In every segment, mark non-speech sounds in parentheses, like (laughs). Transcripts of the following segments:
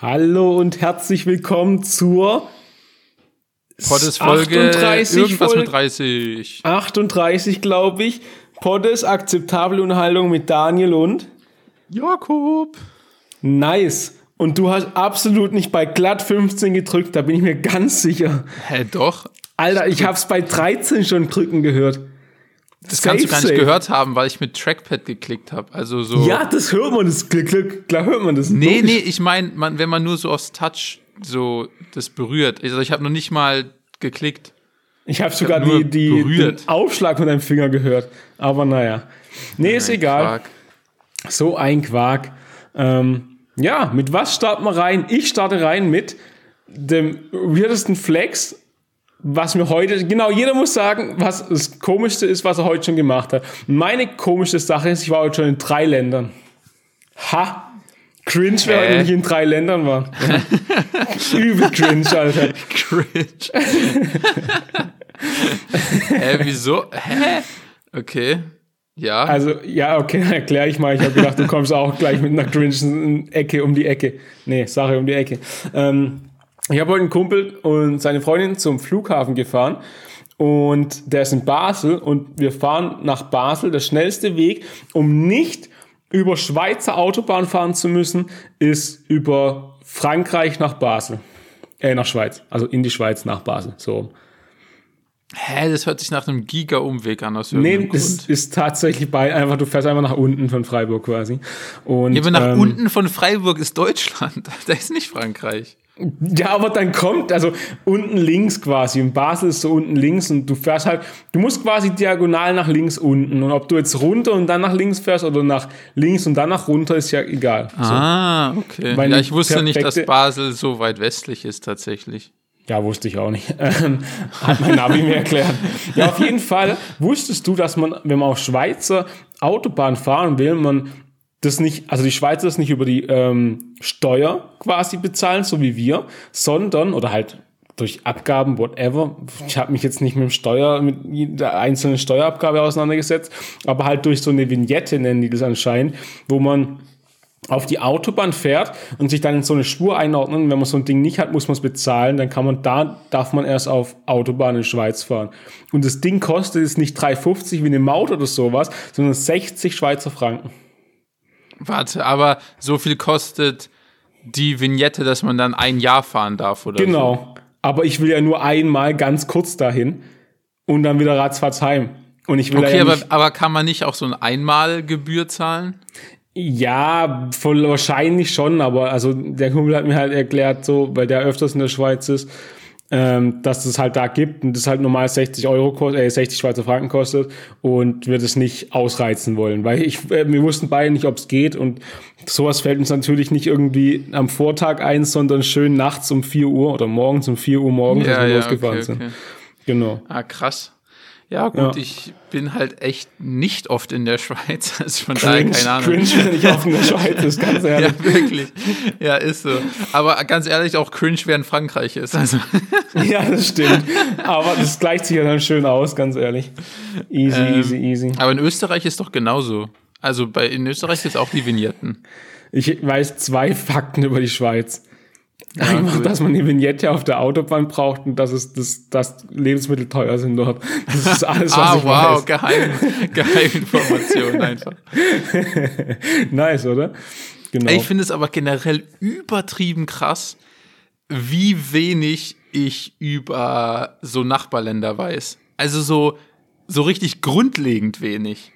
Hallo und herzlich willkommen zur Poddes Folge 38 irgendwas Folge- mit 30. 38, glaube ich. Poddes akzeptable Unterhaltung mit Daniel und Jakob. nice. Und du hast absolut nicht bei glatt 15 gedrückt, da bin ich mir ganz sicher. Hä, doch. Alter, ich hab's bei 13 schon drücken gehört. Das kannst du gar nicht safe. gehört haben, weil ich mit Trackpad geklickt habe. Also so. Ja, das hört man, das Glück, Glück, klar hört man das. Nee, Logisch. nee, ich meine, man, wenn man nur so aufs Touch so das berührt. Also ich habe noch nicht mal geklickt. Ich habe sogar nur die, die, berührt. den Aufschlag mit deinem Finger gehört. Aber naja. Nee, ist egal. Quark. So ein Quark. Ähm, ja, mit was starten wir rein? Ich starte rein mit dem weirdesten Flex, was mir heute, genau, jeder muss sagen, was das Komischste ist, was er heute schon gemacht hat. Meine komischste Sache ist, ich war heute schon in drei Ländern. Ha! Cringe, Hä? heute nicht in drei Ländern war. (laughs) Übel cringe, Alter. (laughs) Cringe. (laughs) Hä, wieso? Hä? Okay. Ja. Also, ja, okay, erkläre ich mal. Ich habe gedacht, du kommst auch gleich mit einer cringe Ecke um die Ecke. Nee, Sache um die Ecke. Ähm, ich habe heute einen Kumpel und seine Freundin zum Flughafen gefahren. Und der ist in Basel und wir fahren nach Basel. Der schnellste Weg, um nicht über Schweizer Autobahn fahren zu müssen, ist über Frankreich nach Basel. Äh, nach Schweiz. Also in die Schweiz nach Basel. So. Hä, das hört sich nach einem Giga-Umweg an aus Nee, irgendeinem das Grund. ist tatsächlich bei, einfach, du fährst einfach nach unten von Freiburg quasi. Und, Ja, aber nach ähm, unten von Freiburg ist Deutschland. (laughs) Da ist nicht Frankreich. Ja, aber dann kommt, also unten links quasi. Und Basel ist so unten links und du fährst halt, du musst quasi diagonal nach links unten. Und ob du jetzt runter und dann nach links fährst oder nach links und dann nach runter, ist ja egal. Ah, okay. Meine ja, ich wusste nicht, dass Basel so weit westlich ist tatsächlich. Ja, wusste ich auch nicht. (laughs) Ähm, Hat mein Navi mir erklärt. Ja, auf jeden Fall wusstest du, dass man, wenn man auf Schweizer Autobahn fahren will, man das nicht, also die Schweizer das nicht über die ähm, Steuer quasi bezahlen, so wie wir, sondern, oder halt durch Abgaben, whatever. Ich habe mich jetzt nicht mit dem Steuer, mit jeder einzelnen Steuerabgabe auseinandergesetzt, aber halt durch so eine Vignette nennen die das anscheinend, wo man auf die Autobahn fährt und sich dann in so eine Spur einordnen. Wenn man so ein Ding nicht hat, muss man es bezahlen. Dann kann man da, darf man erst auf Autobahn in Schweiz fahren. Und das Ding kostet jetzt nicht 3,50 wie eine Maut oder sowas, sondern 60 Schweizer Franken. Warte, aber so viel kostet die Vignette, dass man dann ein Jahr fahren darf, oder? So. Genau. Aber ich will ja nur einmal ganz kurz dahin und dann wieder ratzfatz heim. Und ich will Okay, ja aber, aber kann man nicht auch so ein Einmalgebühr zahlen? ja, voll wahrscheinlich schon, aber also der Kumpel hat mir halt erklärt, so, weil der öfters in der Schweiz ist, ähm, dass es halt da gibt und das halt normal 60 Euro kostet, äh, 60 Schweizer Franken kostet und wir das nicht ausreizen wollen, weil ich, äh, wir wussten beide nicht, ob es geht und sowas fällt uns natürlich nicht irgendwie am Vortag ein, sondern schön nachts um 4 Uhr oder morgens um 4 Uhr morgens, als wir losgefahren okay, sind. okay. Genau. Ah, krass. Ja, gut, Ja. ich bin halt echt nicht oft in der Schweiz. (laughs) Also von daher keine Ahnung. cringe, wenn ich auf in der Schweiz ist, ganz (laughs) ehrlich. Ja, wirklich. Ja, ist so. Aber ganz ehrlich, auch cringe, wer in Frankreich ist. Also, (laughs) Ja, das stimmt. Aber das gleicht sich ja dann schön aus, ganz ehrlich. Easy, Ähm, easy, easy. aber in Österreich ist doch genauso. Also bei, in Österreich ist auch die Vignetten. Ich weiß zwei Fakten über die Schweiz. Einfach, gut. dass man die Vignette auf der Autobahn braucht und dass es das, dass Lebensmittel teuer sind dort. Das ist alles, was Ah, ich wow, weiß. geheim, (laughs) Geheiminformation einfach. Nice, oder? Genau. Ich finde es aber generell übertrieben krass, wie wenig ich über so Nachbarländer weiß. Also so, so richtig grundlegend wenig.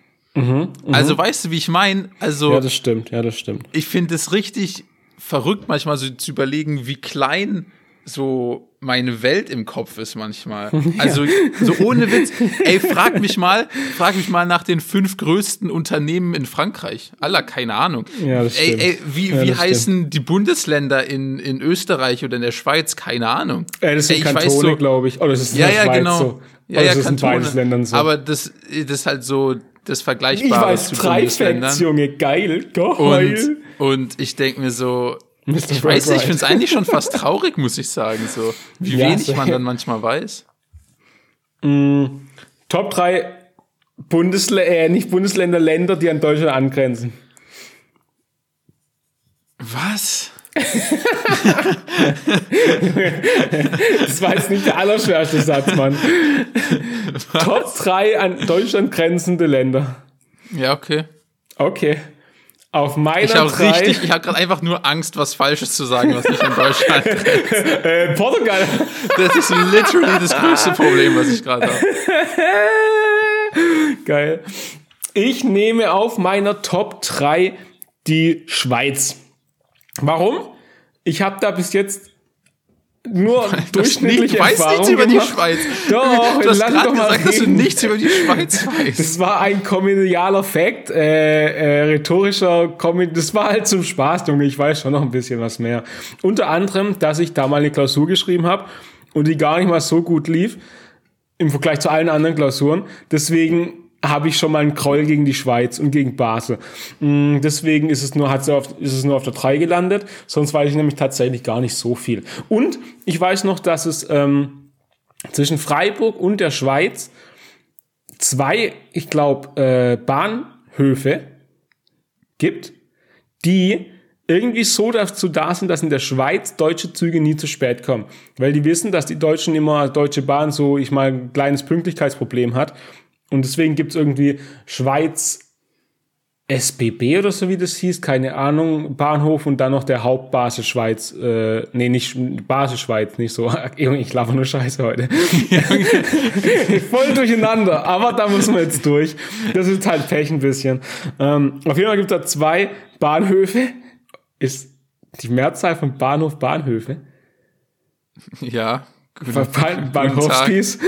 Also weißt du, wie ich meine? Also Mhm, ja, das stimmt, ja, das stimmt. ich finde es richtig verrückt, manchmal so zu überlegen, wie klein so meine Welt im Kopf ist manchmal. (laughs) Also so ohne Witz. Ey, frag mich mal, frag mich mal nach den fünf größten Unternehmen in Frankreich. Aller, keine Ahnung. Ja, das ey, stimmt. ey, wie, Ja, wie das heißen die Bundesländer in, in Österreich oder in der Schweiz? Keine Ahnung. Äh, das sind Ey, Kantone, so- glaube ich. Oder das ist in Ja, der ja, Schweiz genau. so. Ja, Oder ja, das ist in Kantone. Ländern so. Aber das, das ist halt so das ich Vergleichbare weiß zu drei. Facts, Junge, geil, Und, geil. und ich denke mir so, Mr. ich weiß nicht, ich finde es eigentlich schon fast traurig, muss ich sagen, so wie Ja, wenig so- man dann manchmal weiß. Top 3 Bundesländer, äh, nicht Bundesländer, Länder, die an Deutschland angrenzen. Was? Das war jetzt nicht der allerschwerste Satz, Mann. Top 3 an Deutschland grenzende Länder. Ja, okay. Okay. Auf meiner Ich habe drei, richtig, ich habe gerade einfach nur Angst, was Falsches zu sagen, was nicht in Deutschland (laughs) äh, Portugal. Das ist literally das größte Problem, was ich gerade habe. (laughs) Geil. Ich nehme auf meiner Top 3 die Schweiz. Warum? Ich habe da bis jetzt nur (laughs) durchschnittliche Du weißt Erfahrungen (laughs) nichts über die. Schweiz. Doch, du hast lass (laughs) doch mal gesagt, dass du nichts über die Schweiz weißt. Das war ein komedialer Fact, äh, äh, rhetorischer Comedy. Das war halt zum Spaß, Junge. Ich weiß schon noch ein bisschen was mehr. Unter anderem, dass ich da mal eine Klausur geschrieben habe und die gar nicht mal so gut lief im Vergleich zu allen anderen Klausuren. Deswegen habe ich schon mal einen Groll gegen die Schweiz und gegen Basel. Mm, Deswegen ist es nur, hat sie auf, ist es nur auf der 3 gelandet. Sonst weiß ich nämlich tatsächlich gar nicht so viel. Und ich weiß noch, dass es ähm, zwischen Freiburg und der Schweiz zwei, ich glaube, äh, Bahnhöfe gibt, die irgendwie so dazu da sind, dass in der Schweiz deutsche Züge nie zu spät kommen. Weil die wissen, dass die Deutschen immer, Deutsche Bahn so, ich mal, ein kleines Pünktlichkeitsproblem hat. Und deswegen gibt's irgendwie Schweiz SBB oder so wie das hieß, keine Ahnung, Bahnhof und dann noch der Hauptbasis Schweiz, äh, nee, nicht Basis Schweiz, nicht so, (laughs) ich laber nur Scheiße heute. (laughs) Voll durcheinander, aber da muss man jetzt durch. Das ist halt Pech ein bisschen. Ähm, auf jeden Fall gibt es da zwei Bahnhöfe. Ist die Mehrzahl von Bahnhof Bahnhöfe? Ja. Ba- Ba- Bahnhofskis.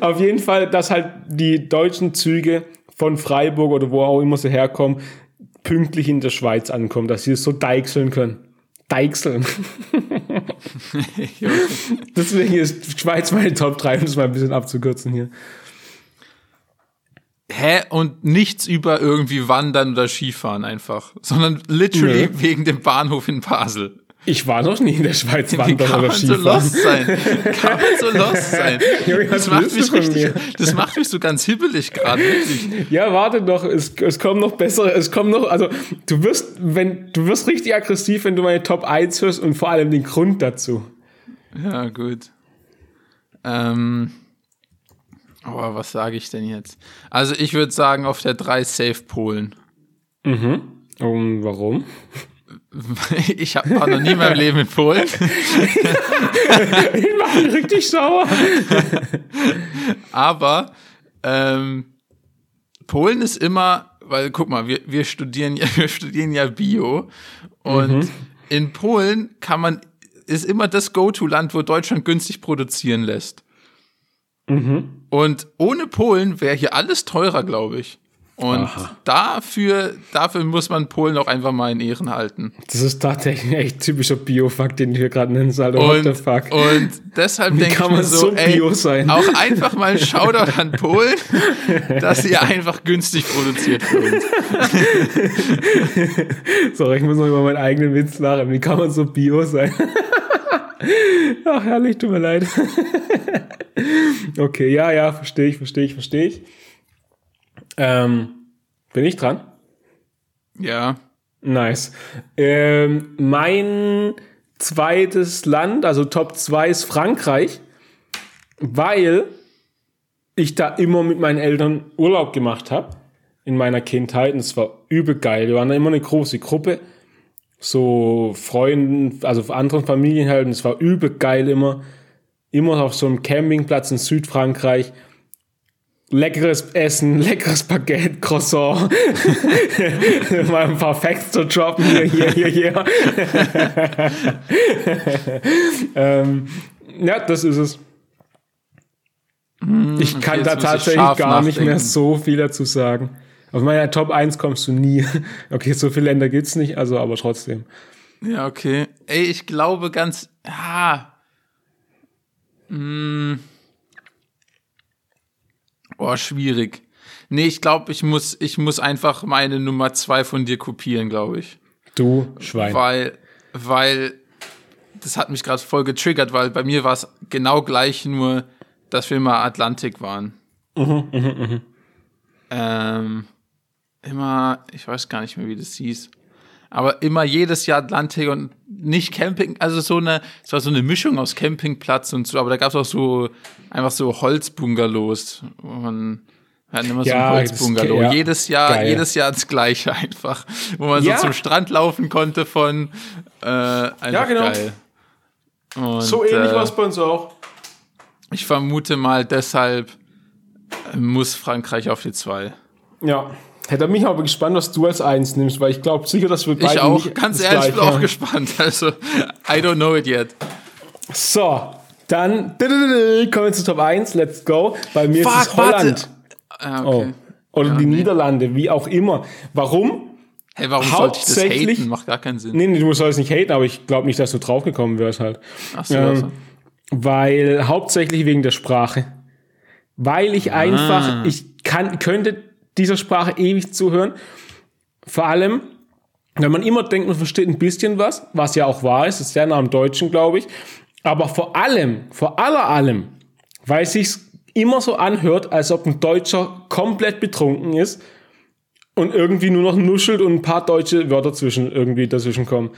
Auf jeden Fall, dass halt die deutschen Züge von Freiburg oder wo auch immer sie herkommen, pünktlich in der Schweiz ankommen, dass sie es so deichseln können. Deichseln. (laughs) Deswegen ist Schweiz meine Top 3, um das mal ein bisschen abzukürzen hier. Hä? Und nichts über irgendwie Wandern oder Skifahren einfach, sondern literally Nee. wegen dem Bahnhof in Basel. Ich war noch nie in der Schweiz (laughs) wandern kann oder man so Skifahren. lost sein? Kann man so lost (laughs) sein? Das macht, mich richtig, das macht mich so ganz hibbelig gerade, wirklich. Ja, warte doch, es, es kommen noch bessere, es kommen noch, also du wirst, wenn, du wirst richtig aggressiv, wenn du meine Top 1 hörst und vor allem den Grund dazu. Ja, gut. Ähm, aber was sage ich denn jetzt? Also ich würde sagen, auf der 3 Safe Polen. Und warum? (laughs) Ich hab, war noch nie in meinem Leben in Polen. (laughs) Ich mache mich richtig sauer. (laughs) Aber ähm, Polen ist immer, weil guck mal, wir, wir studieren ja, wir studieren ja Bio und in Polen kann man ist immer das Go-to-Land, wo Deutschland günstig produzieren lässt. Und ohne Polen wäre hier alles teurer, glaube ich. Und Aha. dafür, dafür muss man Polen auch einfach mal in Ehren halten. Das ist tatsächlich ein echt typischer Bio-Fakt, den du hier gerade nennst, Alter. What the Und, fuck? und deshalb denke ich mir so, so ey, bio sein? auch einfach mal ein Shoutout an Polen, (laughs) dass ihr einfach günstig produziert für uns. (laughs) Sorry, ich muss noch über meinen eigenen Witz lachen. Wie kann man so Bio sein? (laughs) Ach, herrlich, tut mir leid. okay, ja, ja, verstehe ich, verstehe ich, verstehe ich. Ähm, bin ich dran? Ja. Nice. Ähm, mein zweites Land, also Top 2 ist Frankreich, weil ich da immer mit meinen Eltern Urlaub gemacht habe in meiner Kindheit und es war übel geil. Wir waren da immer eine große Gruppe, so Freunden, also anderen Familien halt und es war übel geil immer. Immer auf so einem Campingplatz in Südfrankreich. Leckeres Essen, (laughs) leckeres Baguette, Croissant. (laughs) Mal ein paar Facts zu droppen. Hier, hier, hier, hier. (laughs) ähm, ja, das ist es. Ich kann da tatsächlich gar nicht mehr nachdenken. so viel dazu sagen. Auf meiner Top 1 kommst du nie. Okay, so viele Länder gibt's nicht, also aber trotzdem. Ja, okay. Ey, ich glaube ganz. Ah. Mm. Oh, schwierig. Nee, ich glaube, ich muss, ich muss einfach meine Nummer zwei von dir kopieren, glaube ich. Du Schwein. Weil, weil, das hat mich gerade voll getriggert, weil bei mir war es genau gleich, nur, dass wir mal Atlantik waren. Ähm, immer, ich weiß gar nicht mehr, wie das hieß. Aber immer jedes Jahr Atlantik und nicht Camping, also so eine, es war so eine Mischung aus Campingplatz und so, aber da gab es auch so einfach so Holzbungalows. Wir hatten immer so Ja, ein Holzbungalow. ja, jedes Jahr, geil. jedes Jahr das gleiche einfach. Wo man Ja. so zum Strand laufen konnte von äh, einfach Ja, genau. geil. Und, So ähnlich äh, war es bei uns auch. Ich vermute mal, deshalb muss Frankreich auf die zwei. Ja. Hätte mich aber gespannt, was du als eins nimmst, weil ich glaube sicher, dass wir beide Ich auch, ganz ehrlich, ich bin auch gespannt. (laughs) Also, I don't know it yet. So, dann kommen wir zu Top 1, let's go. Bei mir ist Fuck, es Holland. Ah, Oh. okay. Oder Ja, die nee. Niederlande, wie auch immer. Warum? Hey, warum sollte ich das Hauptsächlich- haten? Macht gar keinen Sinn. Nee, nee, du sollst nicht haten, aber ich glaube nicht, dass du draufgekommen wärst halt. Ach so, Ähm, also. Weil hauptsächlich wegen der Sprache. Weil ich Ah. einfach, ich kann, könnte dieser Sprache ewig zuhören. Vor allem, wenn man immer denkt, man versteht ein bisschen was, was ja auch wahr ist, ist sehr nah am Deutschen, glaube ich. Aber vor allem, vor aller allem, weil es sich immer so anhört, als ob ein Deutscher komplett betrunken ist und irgendwie nur noch nuschelt und ein paar deutsche Wörter zwischen irgendwie dazwischen kommen.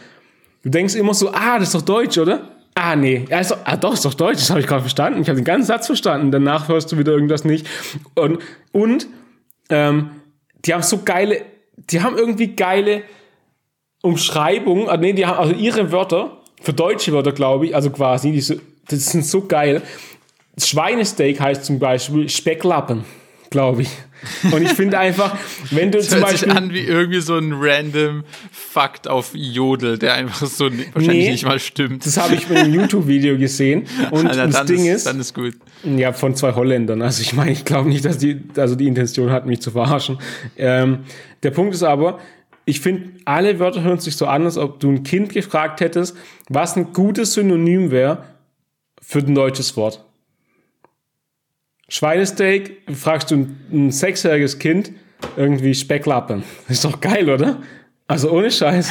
Du denkst immer so, ah, das ist doch Deutsch, oder? Ah, nee. Ja, doch, ah, doch, ist doch Deutsch. Das habe ich gerade verstanden. Ich habe den ganzen Satz verstanden. Danach hörst du wieder irgendwas nicht. Und, und ähm, die haben so geile, die haben irgendwie geile Umschreibungen. Ah, nee, die haben also ihre Wörter, für deutsche Wörter, glaube ich, also quasi, die so, das sind so geil. Schweinesteak heißt zum Beispiel Specklappen, glaube ich. Und ich finde einfach, wenn du Das zum hört sich Beispiel. an wie irgendwie so ein random Fakt auf Jodel, der einfach so wahrscheinlich Nee. nicht mal stimmt. Das habe ich mit einem YouTube-Video gesehen. Und (laughs) Alter, das Ding ist, ist, dann ist gut. ja, von zwei Holländern. Also ich meine, ich glaube nicht, dass die, also die Intention hat, mich zu verarschen. Ähm, der Punkt ist aber, ich finde, alle Wörter hören sich so an, als ob du ein Kind gefragt hättest, was ein gutes Synonym wäre für ein deutsches Wort. Schweinesteak, fragst du ein, ein sechsjähriges Kind, irgendwie Specklappen. Ist doch geil, oder? Also ohne Scheiß.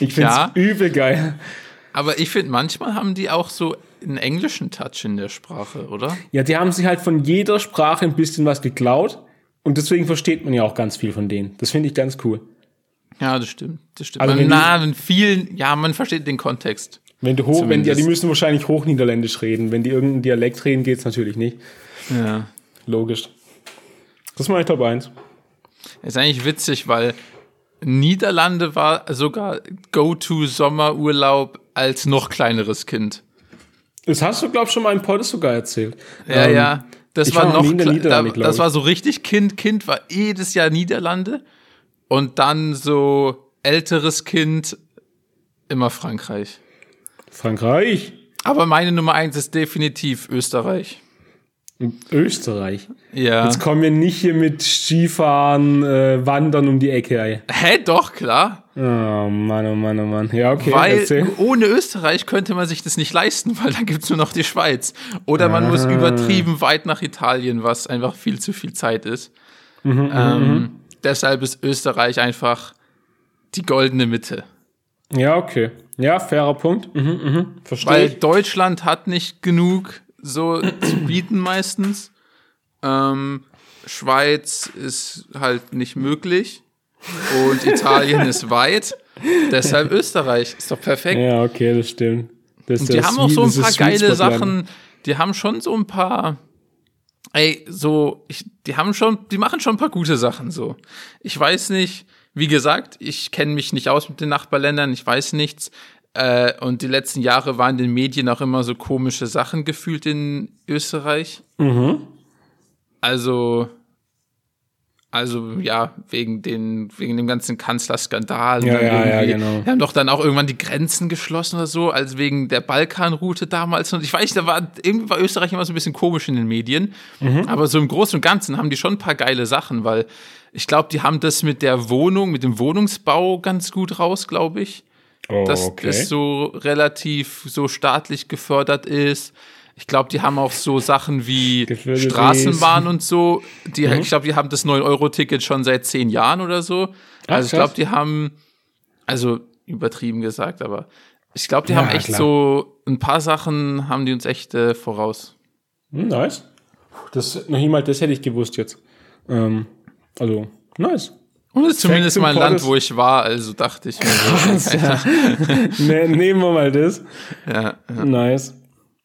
Ich finde es (laughs) Ja. übel geil. Aber ich finde, manchmal haben die auch so einen englischen Touch in der Sprache, oder? Ja, die haben sich halt von jeder Sprache ein bisschen was geklaut und deswegen versteht man ja auch ganz viel von denen. Das finde ich ganz cool. Ja, das stimmt. Das stimmt. Also wenn Na, in vielen, ja, man versteht den Kontext. Wenn du hoch, wenn die, ja, die müssen wahrscheinlich Hochniederländisch reden. Wenn die irgendeinen Dialekt reden, geht's natürlich nicht. Ja. Logisch. Das ist meine Top 1. Ist eigentlich witzig, weil Niederlande war sogar Go-To-Sommerurlaub als noch kleineres Kind. Das hast du, glaub ich, schon mal im Podcast sogar erzählt. Ja, Ähm, ja. Das war noch da, Das war so richtig Kind. Kind war jedes Jahr Niederlande und dann so älteres Kind immer Frankreich. Frankreich. Aber meine Nummer eins ist definitiv Österreich. Österreich. Ja. Jetzt kommen wir nicht hier mit Skifahren, äh, Wandern um die Ecke. Ey. Hä, doch, klar. Oh Mann, oh Mann, oh Mann. Ja, okay. Weil erzähl. ohne Österreich könnte man sich das nicht leisten, weil dann gibt's nur noch die Schweiz. Oder man muss Ah. übertrieben weit nach Italien, was einfach viel zu viel Zeit ist. Mhm, ähm, deshalb ist Österreich einfach die goldene Mitte. Ja, okay. Ja, fairer Punkt. Mhm, mhm. Verstehe Weil. Deutschland hat nicht genug so zu (clears throat) bieten meistens. Ähm, Schweiz ist halt nicht möglich. Und Italien ist weit. Deshalb (laughs) Österreich. Ist doch perfekt. Ja, okay, das stimmt. Das Und die das haben auch so ein paar geile. Sachen. Die haben schon so ein paar. Ey, so, ich, die haben schon, die machen schon ein paar gute Sachen so. Ich weiß nicht, wie gesagt, ich kenne mich nicht aus mit den Nachbarländern, ich weiß nichts. Äh, und die letzten Jahre waren in den Medien auch immer so komische Sachen gefühlt in Österreich. Mhm. Also, also ja, wegen, den, wegen dem ganzen Kanzlerskandal. Ja, ja, ja, genau. Die haben doch dann auch irgendwann die Grenzen geschlossen oder so, als wegen der Balkanroute damals. Und ich weiß, da war irgendwie war Österreich immer so ein bisschen komisch in den Medien. Mhm. Aber so im Großen und Ganzen haben die schon ein paar geile Sachen, weil ich glaube, die haben das mit der Wohnung, mit dem Wohnungsbau ganz gut raus, glaube ich Oh, dass okay. das so relativ so staatlich gefördert ist. Ich glaube, die haben auch so Sachen wie Gefördert Straßenbahn und so. Die, Ich glaube, die haben das 9-Euro-Ticket schon seit zehn Jahren oder so. Also ich glaube, die haben, also übertrieben gesagt, aber ich glaube, die Ja, haben echt klar. so ein paar Sachen haben die uns echt äh, voraus. Hm, nice. Das, noch niemals das hätte ich gewusst jetzt. Ähm, also, nice. Und es ist zumindest mal ein Land, wo ich war, also dachte ich mir so. (laughs) ja. ne, nehmen wir mal das. Ja, ja. Nice.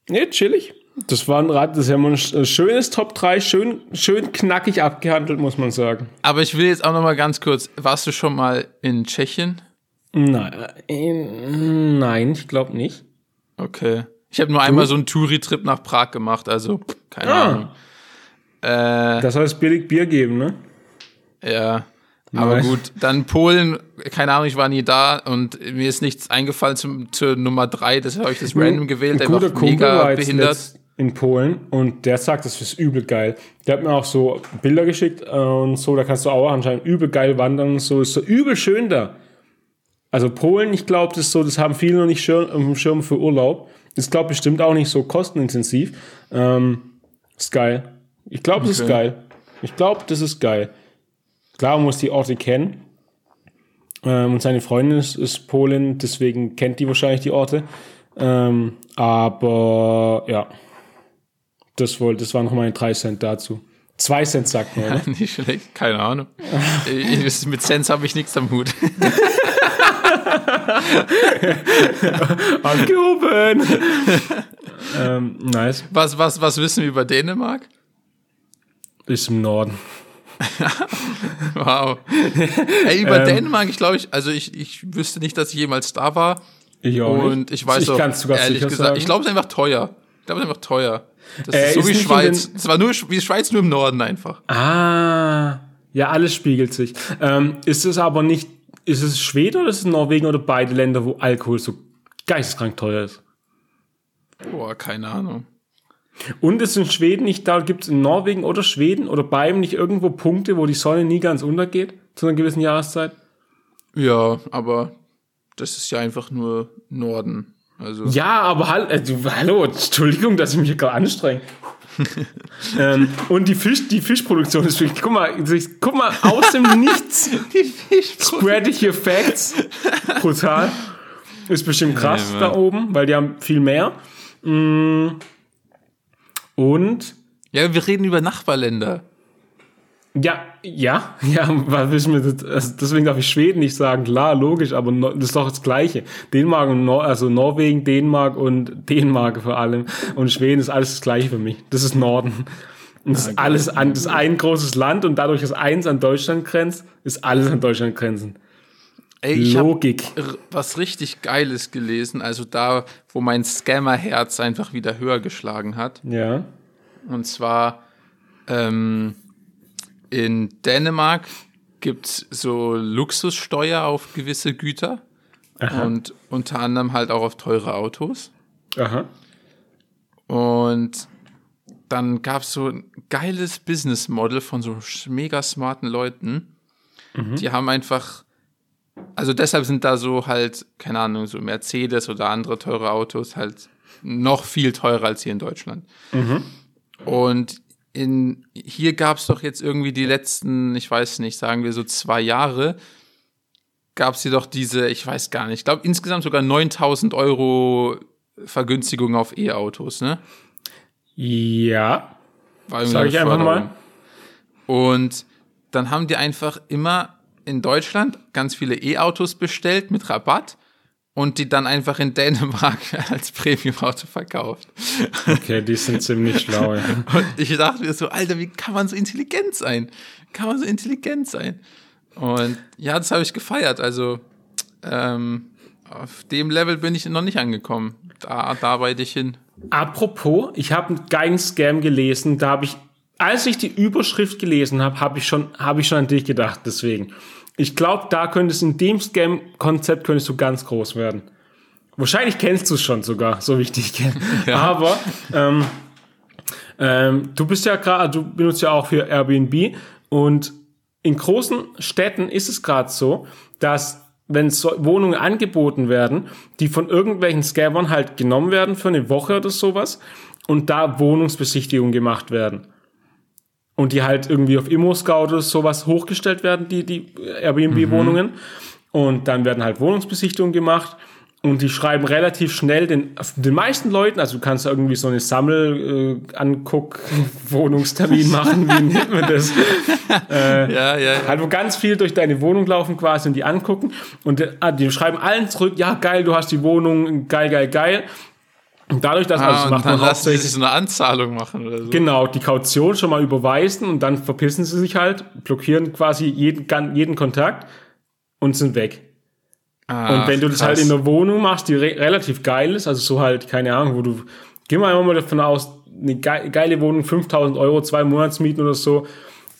Ne, chillig. Das war ein Rad, das ja mal ein sch- schönes Top 3, schön, schön knackig abgehandelt, muss man sagen. Aber ich will jetzt auch noch mal ganz kurz, warst du schon mal in Tschechien? Nein, äh, nein ich glaube nicht. Okay. Ich habe nur einmal so einen Touri-Trip nach Prag gemacht, also keine Ah. Ahnung. Äh, Da soll es billig Bier geben, ne? ja. Aber gut, dann Polen, keine Ahnung, ich war nie da und mir ist nichts eingefallen zum, zur Nummer drei, deshalb habe ich das random gewählt, Ein einfach mega behindert. in Polen und der sagt, das ist übel geil. Der hat mir auch so Bilder geschickt äh, und so, da kannst du auch anscheinend übel geil wandern und so. Ist so übel schön da. Also Polen, ich glaube, das ist so, das haben viele noch nicht schir im Schirm für Urlaub. Ist, glaube bestimmt auch nicht so kostenintensiv. Ähm, ist geil. Ich glaube, es ist Okay. geil. Ich glaube, das ist geil. Klar, man muss die Orte kennen. Ähm, und seine Freundin ist, ist Polin, deswegen kennt die wahrscheinlich die Orte. Ähm, aber ja, das, wollte, das waren noch meine drei Cent dazu. Zwei Cent sagt man, oder? (laughs) Nicht schlecht, keine Ahnung. Ich- Mit Sense habe ich nichts am Hut. Angehoben! ähm, nice. Was, was, was wissen wir über Dänemark? Ist im Norden. (laughs) Wow. Ey, über Ähm. Dänemark, ich glaube, ich, also ich, ich wüsste nicht, dass ich jemals da war. Ich auch Und nicht. ich weiß ich auch, ehrlich gesagt, sagen. ich glaube, es ist einfach teuer. Ich glaube, es ist einfach teuer. Das Äh, ist so ist wie Schweiz. Es war nur wie Schweiz nur im Norden einfach. Ah, ja, alles spiegelt sich. Ähm, ist es aber nicht, ist es Schweden oder ist es Norwegen oder beide Länder, wo Alkohol so geisteskrank teuer ist? Boah, keine Ahnung. Und ist in Schweden nicht, da gibt es in Norwegen oder Schweden oder beidem nicht irgendwo Punkte, wo die Sonne nie ganz untergeht zu einer gewissen Jahreszeit? Ja, aber das ist ja einfach nur Norden. Also, Ja, aber hall äh, hallo, Entschuldigung, dass ich mich hier gerade anstrenge. (laughs) ähm, und die Fisch, die Fischproduktion ist wirklich, guck mal, ich- guck mal, aus dem (laughs) Nichts die Fischproduktion. spread ich hier Facts. Brutal. Ist bestimmt krass Ja, da oben, weil die haben viel mehr. Mm. Und Ja, wir reden über Nachbarländer. Ja, ja, (laughs) ja, weil wissen wir das, also deswegen darf ich Schweden nicht sagen, klar, logisch, aber das ist doch das Gleiche. Dänemark und Nor also Norwegen, Dänemark und (laughs) Dänemark vor allem und Schweden ist alles das Gleiche für mich. Das ist Norden. Und das ist alles an, das ist ein großes Land und dadurch, dass eins an Deutschland grenzt, ist alles an Deutschland grenzen. Ey, ich Logik. was richtig Geiles gelesen. Also da, wo mein Scammer-Herz einfach wieder höher geschlagen hat. Ja. Und zwar ähm, in Dänemark gibt's so Luxussteuer auf gewisse Güter und unter anderem halt auch auf teure Autos. Aha. Und dann gab's so ein geiles Business Model von so mega smarten Leuten. Die haben einfach, also deshalb sind da so halt, keine Ahnung, so Mercedes oder andere teure Autos halt noch viel teurer als hier in Deutschland. Und in, hier gab's doch jetzt irgendwie die letzten, ich weiß nicht, sagen wir so zwei Jahre, gab's hier doch diese, ich weiß gar nicht, ich glaube insgesamt sogar 9000 Euro Vergünstigung auf E-Autos, ne? Ja. War irgendwie Sag eine ich einfach mal. Und dann haben die einfach immer in Deutschland ganz viele E-Autos bestellt mit Rabatt und die dann einfach in Dänemark (laughs) als Premium-Auto verkauft. Okay, die sind ziemlich schlau. Ja. (laughs) Und ich dachte mir so, Alter, wie kann man so intelligent sein? Wie kann man so intelligent sein? Und ja, das habe ich gefeiert. Also ähm, auf dem Level bin ich noch nicht angekommen. Da, da arbeite ich hin. Apropos, ich habe einen geilen Scam gelesen, da habe ich, als ich die Überschrift gelesen habe, habe ich schon, habe ich schon an dich gedacht, deswegen. Ich glaube, da könntest in dem Scam-Konzept könntest du ganz groß werden. Wahrscheinlich kennst du es schon sogar, so wie ich dich kenne. (laughs) Aber ähm, ähm, du bist ja gerade, du benutzt ja auch für Airbnb und in großen Städten ist es gerade so, dass wenn so Wohnungen angeboten werden, die von irgendwelchen Scammern halt genommen werden für eine Woche oder sowas und da Wohnungsbesichtigungen gemacht werden. Und die halt irgendwie auf Immo-Scout oder sowas hochgestellt werden, die, die Airbnb-Wohnungen. Und dann werden halt Wohnungsbesichtigungen gemacht und die schreiben relativ schnell den, den meisten Leuten, also du kannst irgendwie so eine Sammel-Anguck-Wohnungstermin machen, wie nennt man das? (laughs) äh, Ja, ja, ja. Halt, wo ganz viel durch deine Wohnung laufen quasi und die angucken und äh, die schreiben allen zurück, ja geil, du hast die Wohnung, geil, geil, geil. Und dadurch, dass also das Ah, macht dann man lassen sie sich so eine Anzahlung machen oder so. Genau, die Kaution schon mal überweisen und dann verpissen sie sich halt, blockieren quasi jeden, jeden Kontakt und sind weg. Ah, und wenn du das halt in der Wohnung machst, die re relativ geil ist, also so halt, keine Ahnung, wo du, gehen wir einfach mal davon aus, eine ge geile Wohnung, 5000 Euro, zwei Monatsmieten oder so,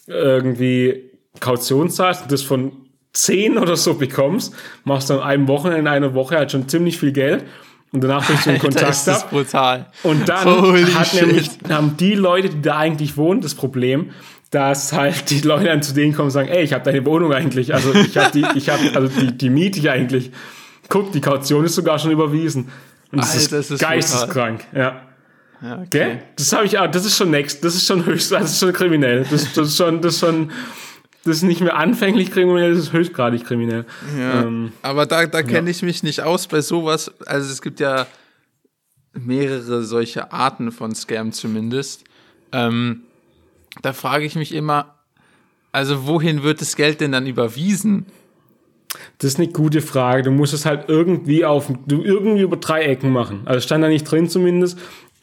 irgendwie Kaution zahlst und das von 10 oder so bekommst, machst du an einem Wochenende, in einer Woche halt schon ziemlich viel Geld und danach brichst du den Alter, Kontakt ist das ab. brutal. Und dann Holy hat shit. nämlich, haben die Leute, die da eigentlich wohnen, das Problem, dass halt die Leute dann zu denen kommen und sagen, ey, ich habe deine Wohnung eigentlich, also ich habe die, ich habe, also die, die miete ich eigentlich. Guck, die Kaution ist sogar schon überwiesen. Und das Alter, ist, das ist geisteskrank, ja. Ja, okay. Gell? Das habe ich auch, das ist schon next, das ist schon höchst, das ist schon kriminell. Das, das ist schon, das ist schon, das ist nicht mehr anfänglich kriminell, das ist höchstgradig kriminell. Ja, Ähm, aber da, da kenne ich mich nicht aus bei sowas. Also es gibt ja mehrere solche Arten von Scam zumindest. Ähm, da frage ich mich immer, also wohin wird das Geld denn dann überwiesen? Das ist eine gute Frage. Du musst es halt irgendwie auf, du irgendwie über drei Ecken machen. Also stand da nicht drin zumindest,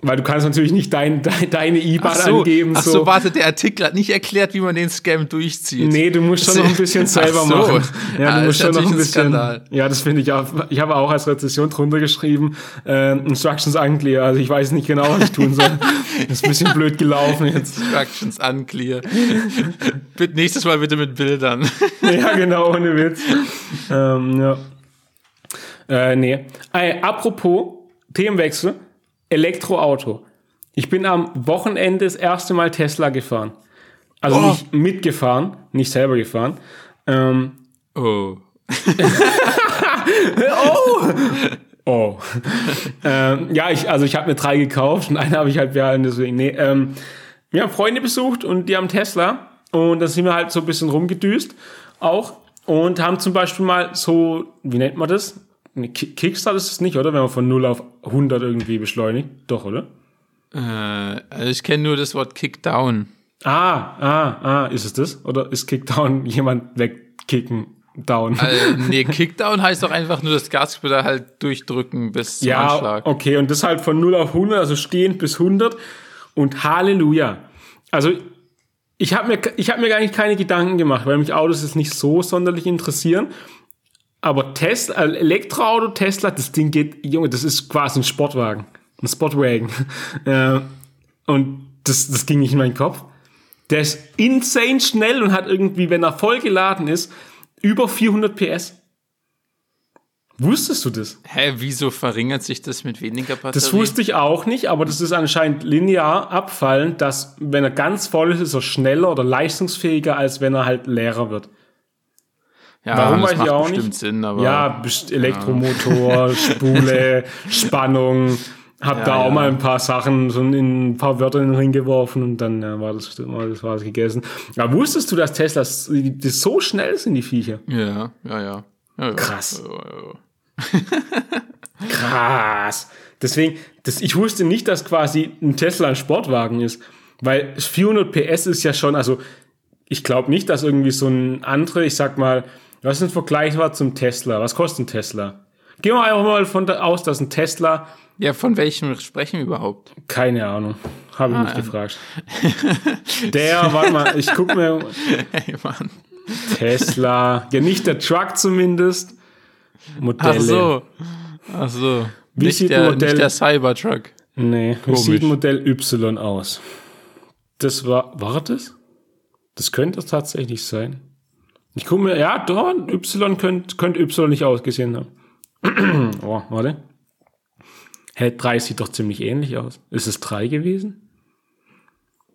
weil du kannst natürlich nicht dein, (laughs) dein, deine IBAN Ach so, angeben. ach so, warte, der Artikel hat nicht erklärt, wie man den Scam durchzieht. Nee, du musst schon noch ein bisschen (laughs) selber so. machen. Ja, Ja, du musst schon noch ein ein bisschen. Skandal. Ja, das finde ich auch. Ich habe auch als Rezession drunter geschrieben, äh, Instructions unclear. Also ich weiß nicht genau, was ich tun soll. (laughs) das ist ein bisschen blöd gelaufen jetzt. Instructions unclear. nächstes Mal bitte mit Bildern. ja, genau, ohne Witz. ähm, ja. Äh, nee. Äh, apropos Themenwechsel, Elektroauto. Ich bin am Wochenende das erste Mal Tesla gefahren. Also Oh. nicht mitgefahren, nicht selber gefahren. Ähm, Oh. (laughs) oh. ähm, ja, ich, also ich habe mir drei gekauft und eine habe ich halt behalten, deswegen. Nee, ähm, wir haben Freunde besucht und die haben Tesla und da sind wir halt so ein bisschen rumgedüst auch und haben zum Beispiel mal so, wie nennt man das? Eine Ki- Kickstart ist es nicht, oder? Wenn man von 0 auf 100 irgendwie beschleunigt. Doch, oder? Äh, also ich kenne nur das Wort Kickdown. Ah, ah, ah, ist es das? Oder ist Kickdown (laughs) jemand wegkicken, down? Äh, nee, Kickdown heißt doch einfach nur das Gaspedal halt durchdrücken bis zum ja, Anschlag. okay, und das halt von 0 auf 100, also stehend bis 100 und Halleluja. Also ich habe mir, ich hab mir gar nicht keine Gedanken gemacht, weil mich Autos jetzt nicht so sonderlich interessieren. Aber Tesla, äh, Elektroauto Tesla, das Ding geht, Junge, das ist quasi ein Sportwagen. Ein Sportwagen. (laughs) äh, und das, das ging nicht in meinen Kopf. Der ist insane schnell und hat irgendwie, wenn er voll geladen ist, über 400 PS. Wusstest du das? Hä, wieso verringert sich das mit weniger Batterie? Das wusste ich auch nicht, aber das ist anscheinend linear abfallend, dass wenn er ganz voll ist, ist er schneller oder leistungsfähiger, als wenn er halt leerer wird. Ja, Warum das weiß ich auch nicht. Sinn, Ja, Elektromotor, Spule, (laughs) Spannung. Hab Ja, da auch ja. mal ein paar Sachen so in ein paar Wörter in den Ring geworfen und dann ja, war das, war das war es gegessen. Aber wusstest du, dass Teslas die so schnell sind, die Viecher? ja, ja, ja. ja, ja. Krass. Ja, ja, ja. (laughs) Krass. Deswegen, das, ich wusste nicht, dass quasi ein Tesla ein Sportwagen ist. Weil 400 PS ist ja schon, also ich glaube nicht, dass irgendwie so ein andere, ich sag mal, was ist ein vergleichbar zum Tesla? Was kostet ein Tesla? Gehen wir einfach mal von da aus, dass ein Tesla, Ja, von welchem sprechen wir überhaupt? keine Ahnung, habe ich Ah, nicht ja. gefragt. (laughs) Der, warte mal, ich guck mir Hey, Mann. Tesla, ja nicht der Truck zumindest, Modelle. Ach so. Ach so. Wie nicht, sieht der, Modell- nicht der Cybertruck. Nee, wie Komisch. sieht ein Modell Y aus? Das war, war das? Das könnte es tatsächlich sein. Ich gucke mir, ja, da, Y könnte, könnte Y nicht ausgesehen haben. (clears throat) oh, warte. Hä, 3 sieht doch ziemlich ähnlich aus. Ist es 3 gewesen?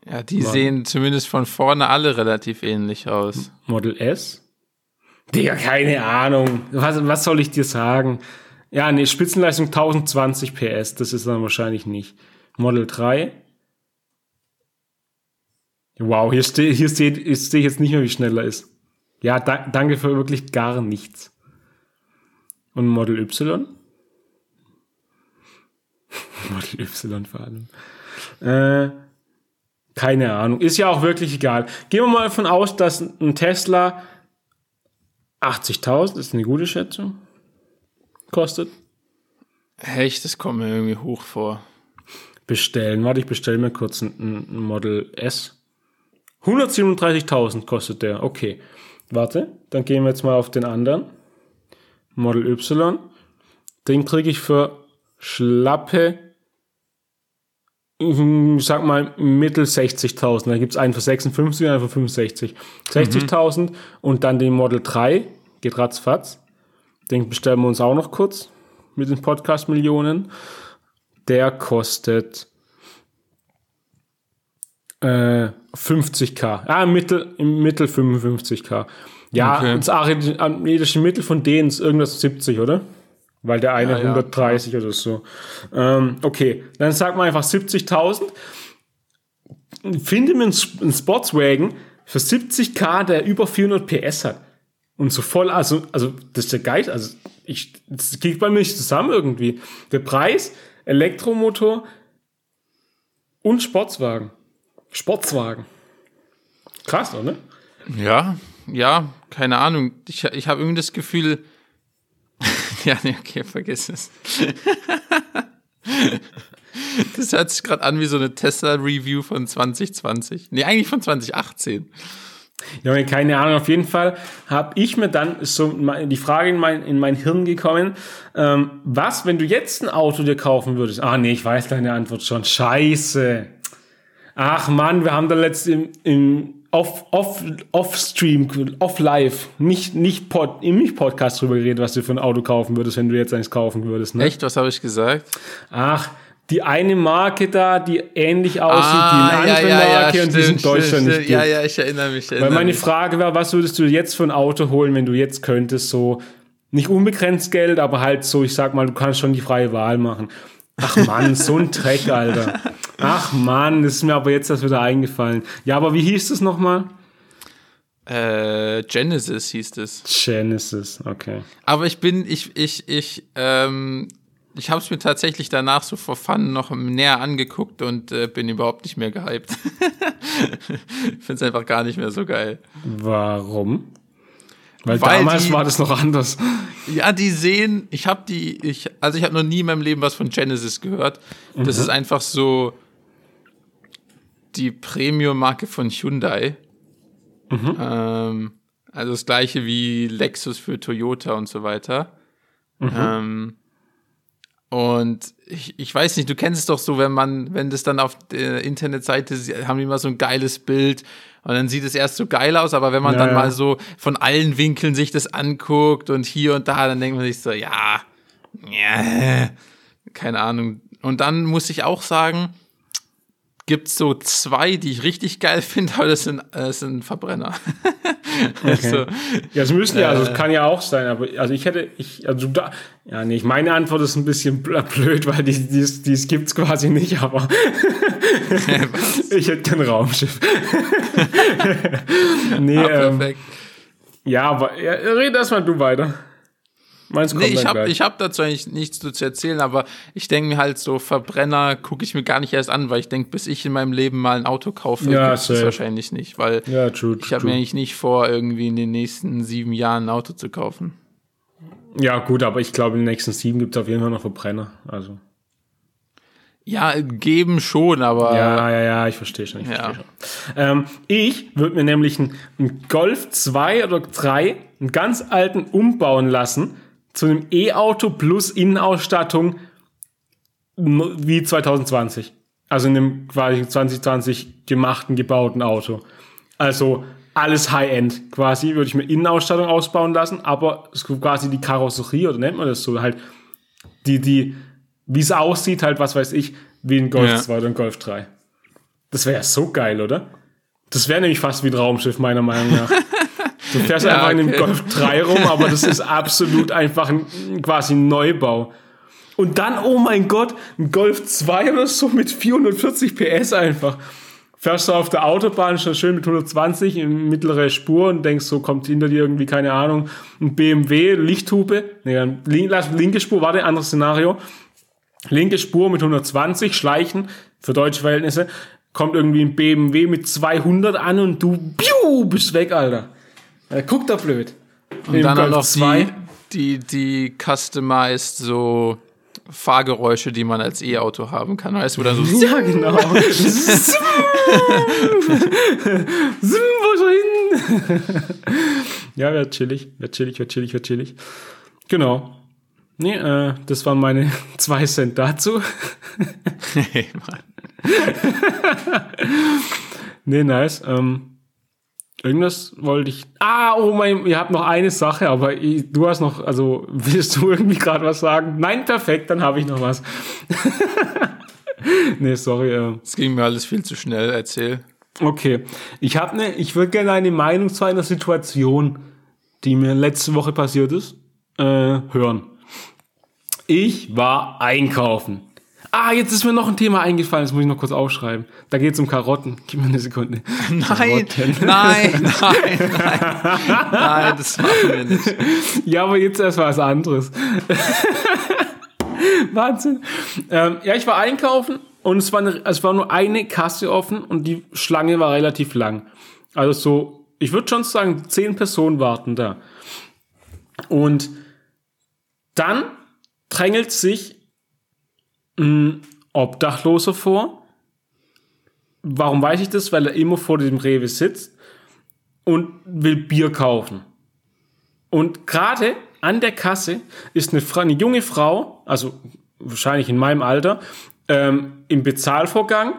Ja, die sehen zumindest von vorne alle relativ ähnlich aus. Model S? Digga, keine Ahnung. Was, was soll ich dir sagen? Ja, nee, Spitzenleistung 1020 PS, das ist dann wahrscheinlich nicht. Model 3? Wow, hier steht, hier steht, ich jetzt nicht mehr, wie schnell er ist. Ja, da, danke für wirklich gar nichts. Und Model Y? (laughs) Model Y vor allem. Äh, keine Ahnung. Ist ja auch wirklich egal. Gehen wir mal davon aus, dass ein Tesla 80.000, ist eine gute Schätzung, kostet. Echt, das kommt mir irgendwie hoch vor. Bestellen. Warte, ich bestelle mir kurz ein, ein Model S. 137.000 kostet der. Okay. Warte, dann gehen wir jetzt mal auf den anderen. Model Y. Den kriege ich für schlappe, ich sag mal, mittel 60.000. Da gibt es einen für 56 und einen für 65. 60.000 mhm. und dann den Model 3. Geht ratzfatz. Den bestellen wir uns auch noch kurz mit den Podcast-Millionen. Der kostet äh, 50k. Ah, im Mittel, im Mittel 55k. Ja, okay. das arithmetische Mittel von denen ist irgendwas 70, oder? Weil der eine ja, 130 ja. oder so. Ähm, okay, dann sagt man einfach 70.000. Finde mir einen Sportswagen für 70k, der über 400 PS hat. Und so voll, also, also, das ist der Geist, also, ich, das geht bei mir nicht zusammen irgendwie. Der Preis, Elektromotor und Sportswagen. Sportswagen. Krass, oder? Ja, ja, keine Ahnung. Ich, ich habe irgendwie das Gefühl. (laughs) ja, nee, okay, vergiss es. (laughs) das hört sich gerade an wie so eine Tesla-Review von 2020. Nee, eigentlich von 2018. Ja, keine Ahnung. Auf jeden Fall habe ich mir dann so die Frage in mein, in mein Hirn gekommen, ähm, was, wenn du jetzt ein Auto dir kaufen würdest? Ah, nee, ich weiß deine Antwort schon. Scheiße. Ach Mann, wir haben da letztens im, im off, off, off Stream, off live, nicht, nicht, Pod, nicht Podcast drüber geredet, was du für ein Auto kaufen würdest, wenn du jetzt eins kaufen würdest. Ne? Echt? Was habe ich gesagt? Ach, die eine Marke da, die ähnlich aussieht ah, wie eine andere ja, ja, Marke ja, und die es in Deutschland stimmt, nicht. Ja, ja, ich erinnere mich. Erinnere Weil meine mich. Frage war, was würdest du jetzt für ein Auto holen, wenn du jetzt könntest, so nicht unbegrenzt Geld, aber halt so, ich sag mal, du kannst schon die freie Wahl machen. Ach Mann, so ein Dreck, Alter. Ach Mann, das ist mir aber jetzt das wieder eingefallen. Ja, aber wie hieß das nochmal? Äh, Genesis hieß es. Genesis, okay. Aber ich bin, ich, ich, ich, ähm, ich habe es mir tatsächlich danach so vor Fun noch näher angeguckt und äh, bin überhaupt nicht mehr gehypt. (laughs) Finde es einfach gar nicht mehr so geil. Warum? Weil, Weil damals die, war das noch anders. Ja, die sehen, ich habe die, ich, also ich habe noch nie in meinem Leben was von Genesis gehört. Das mhm. ist einfach so die Premium-Marke von Hyundai. Mhm. Ähm, also das gleiche wie Lexus für Toyota und so weiter. Mhm. Ähm, und ich, ich weiß nicht, du kennst es doch so, wenn man, wenn das dann auf der Internetseite, haben die immer so ein geiles Bild und dann sieht es erst so geil aus, aber wenn man ja, dann mal so von allen Winkeln sich das anguckt und hier und da, dann denkt man sich so, ja, ja, (laughs) keine Ahnung. Und dann muss ich auch sagen, gibt es so zwei, die ich richtig geil (laughs) finde, aber das sind, das sind Verbrenner. (laughs) Okay. also, ja, es müssen ja, also es äh, kann ja auch sein, aber also ich hätte, ich, also da, ja, nee, meine Antwort ist ein bisschen blöd, weil die, die, die gibt's quasi nicht, aber (laughs) ich hätte kein Raumschiff. nee, ah, perfekt. Ähm, ja, aber ja, red erstmal du weiter. Meins kommt nee, ich habe hab dazu eigentlich nichts zu erzählen, aber ich denke mir halt so, Verbrenner gucke ich mir gar nicht erst an, weil ich denke, bis ich in meinem Leben mal ein Auto kaufe, ja, gibt es wahrscheinlich nicht, weil ja, true, ich habe mir eigentlich nicht vor, irgendwie in den nächsten sieben Jahren ein Auto zu kaufen. Ja, gut, aber ich glaube, in den nächsten sieben gibt es auf jeden Fall noch Verbrenner. Also. Ja, geben schon, aber. Ja, ja, ja, ich verstehe schon. Ich, ja. schon. Ähm, ich würde mir nämlich einen, einen Golf 2 oder 3, einen ganz alten, umbauen lassen zu einem E-Auto plus Innenausstattung wie 2020. Also in einem quasi 2020 gemachten, gebauten Auto. Also alles High-End quasi, würde ich mir Innenausstattung ausbauen lassen, aber quasi die Karosserie, oder nennt man das so, halt die, die, wie es aussieht, halt, was weiß ich, wie ein Golf ja. 2 oder ein Golf 3. Das wäre ja so geil, oder? Das wäre nämlich fast wie ein Raumschiff, meiner Meinung nach. (laughs) Du fährst ja, einfach okay. in einem Golf 3 rum, aber das ist absolut einfach ein, quasi ein Neubau. Und dann, oh mein Gott, ein Golf 2 oder so mit 440 PS einfach. Fährst du auf der Autobahn schon schön mit 120 in mittlere Spur und denkst, so kommt hinter dir irgendwie, keine Ahnung, ein BMW, Lichthupe, nee, linke Spur, warte, anderes Szenario. Linke Spur mit 120, schleichen, für deutsche Verhältnisse, kommt irgendwie ein BMW mit 200 an und du piu, bist weg, Alter. Ja, guck da blöd. Und dann auch noch die, die, die customized so Fahrgeräusche, die man als E-Auto haben kann. Weißt du, wo dann so. (laughs) Ja, genau. (laughs) wo schon hin? ja, wäre chillig, wäre chillig, wäre chillig, wäre chillig. Genau. Nee, äh, das waren meine (laughs) zwei Cent dazu. hey, Mann. nee, nice. Ähm, irgendwas wollte ich. Ah, oh mein, ihr habt noch eine Sache, aber ich, du hast noch, also willst du irgendwie gerade was sagen? Nein, perfekt, dann habe ich noch was. (laughs) nee, sorry. Äh. Es ging mir alles viel zu schnell, erzähl. Okay, ich habe ne, ich würde gerne eine Meinung zu einer Situation, die mir letzte Woche passiert ist, äh, hören. Ich war einkaufen. Ah, jetzt ist mir noch ein Thema eingefallen, das muss ich noch kurz aufschreiben. Da geht es um Karotten. Gib mir eine Sekunde. Nein, (laughs) nein, nein, nein. Nein, das machen wir nicht. Ja, aber jetzt erst was anderes. (laughs) Wahnsinn. Ähm, ja, ich war einkaufen und es war, eine, es war nur eine Kasse offen und die Schlange war relativ lang. Also so, ich würde schon sagen, zehn Personen warten da. Und dann drängelt sich ein Obdachloser vor. Warum weiß ich das? Weil er immer vor dem Rewe sitzt und will Bier kaufen. Und gerade an der Kasse ist eine, eine junge Frau, also wahrscheinlich in meinem Alter, ähm, im Bezahlvorgang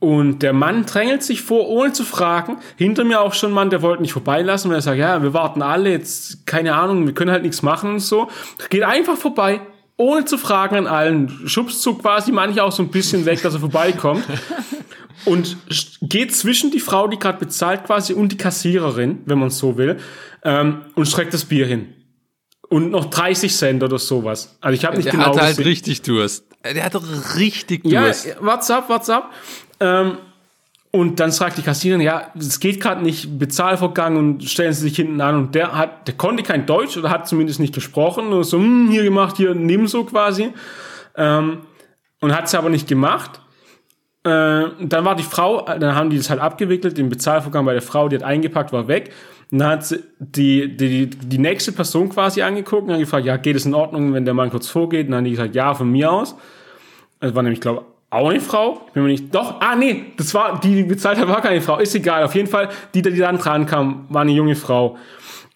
und der Mann drängelt sich vor, ohne zu fragen. Hinter mir auch schon ein Mann, der wollte nicht vorbeilassen. Und er sagt, ja, wir warten alle, jetzt, keine Ahnung, wir können halt nichts machen und so. Geht einfach vorbei, ohne zu fragen an allen. Schubst so quasi manche auch so ein bisschen weg, dass er vorbeikommt. (laughs) und geht zwischen die Frau, die gerade bezahlt quasi, und die Kassiererin, wenn man so will, ähm, und streckt das Bier hin. Und noch 30 Cent oder sowas. Also ich habe nicht der genau hat halt richtig Durst. Der hat richtig Durst. Ja, what's up, what's up? Ähm, und dann sagt die Kassiererin, ja, es geht gerade nicht, Bezahlvorgang und stellen Sie sich hinten an. Und der hat, der konnte kein Deutsch oder hat zumindest nicht gesprochen. Und so, hm, hier gemacht, hier, nimm so quasi. Ähm, und hat es aber nicht gemacht. Äh, dann war die Frau, dann haben die das halt abgewickelt, den Bezahlvorgang bei der Frau, die hat eingepackt, war weg. Und dann hat sie die, die, die nächste Person quasi angeguckt und hat gefragt, ja, geht es in Ordnung, wenn der Mann kurz vorgeht? Und dann haben die gesagt, ja, von mir aus. Das war nämlich, glaube auch eine Frau. Ich bin mir nicht. Doch, ah nee, das war, die, die bezahlt hat, war keine Frau. Ist egal. Auf jeden Fall, die, die dann dran kam, war eine junge Frau.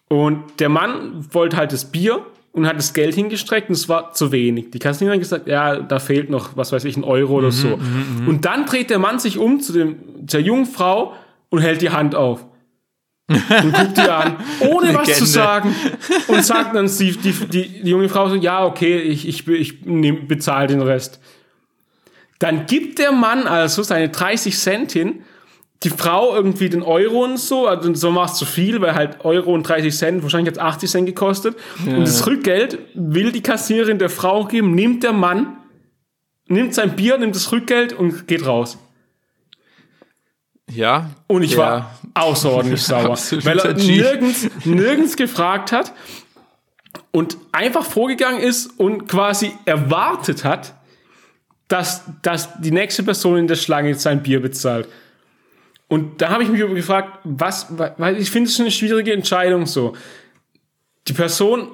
Und der Mann wollte halt das Bier und hat das Geld hingestreckt und es war zu wenig. Die Kassiererin hat gesagt, ja, da fehlt noch, was weiß ich, ein Euro oder mhm, so. Mhm, mhm. und dann dreht der Mann sich um zu dem, der jungen Frau und hält die Hand auf. und guckt die an, (laughs) ohne was zu sagen. Und sagt dann die, die, die, die junge Frau so, ja, okay, ich, ich, ich bezahle den Rest. Dann gibt der Mann also seine 30 Cent hin, die Frau irgendwie den Euro und so, also so war es zu viel, weil halt Euro und 30 Cent, wahrscheinlich hat es 80 Cent gekostet. Ja. Und das Rückgeld will die Kassiererin der Frau geben, nimmt der Mann, nimmt sein Bier, nimmt das Rückgeld und geht raus. Ja. Und ich war außerordentlich (laughs) sauer, weil er nirgends, nirgends gefragt hat und einfach vorgegangen ist und quasi erwartet hat, dass, dass die nächste Person in der Schlange sein Bier bezahlt. Und da habe ich mich gefragt, was, weil ich finde es eine schwierige Entscheidung so. Die Person,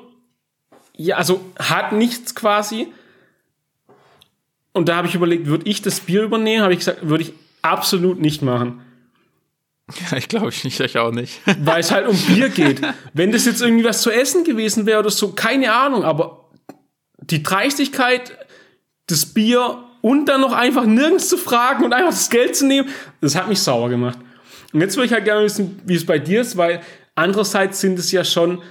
ja, also hat nichts quasi. Und da habe ich überlegt, würde ich das Bier übernehmen? Habe ich gesagt, würde ich absolut nicht machen. Ja, ich glaube ich nicht, ich auch nicht. (laughs) Weil es halt um Bier geht. Wenn das jetzt irgendwie was zu essen gewesen wäre oder so, keine Ahnung, aber die Dreistigkeit, das Bier und dann noch einfach nirgends zu fragen und einfach das Geld zu nehmen, das hat mich sauer gemacht. Und jetzt würde ich halt gerne wissen, wie es bei dir ist, weil andererseits sind es ja schon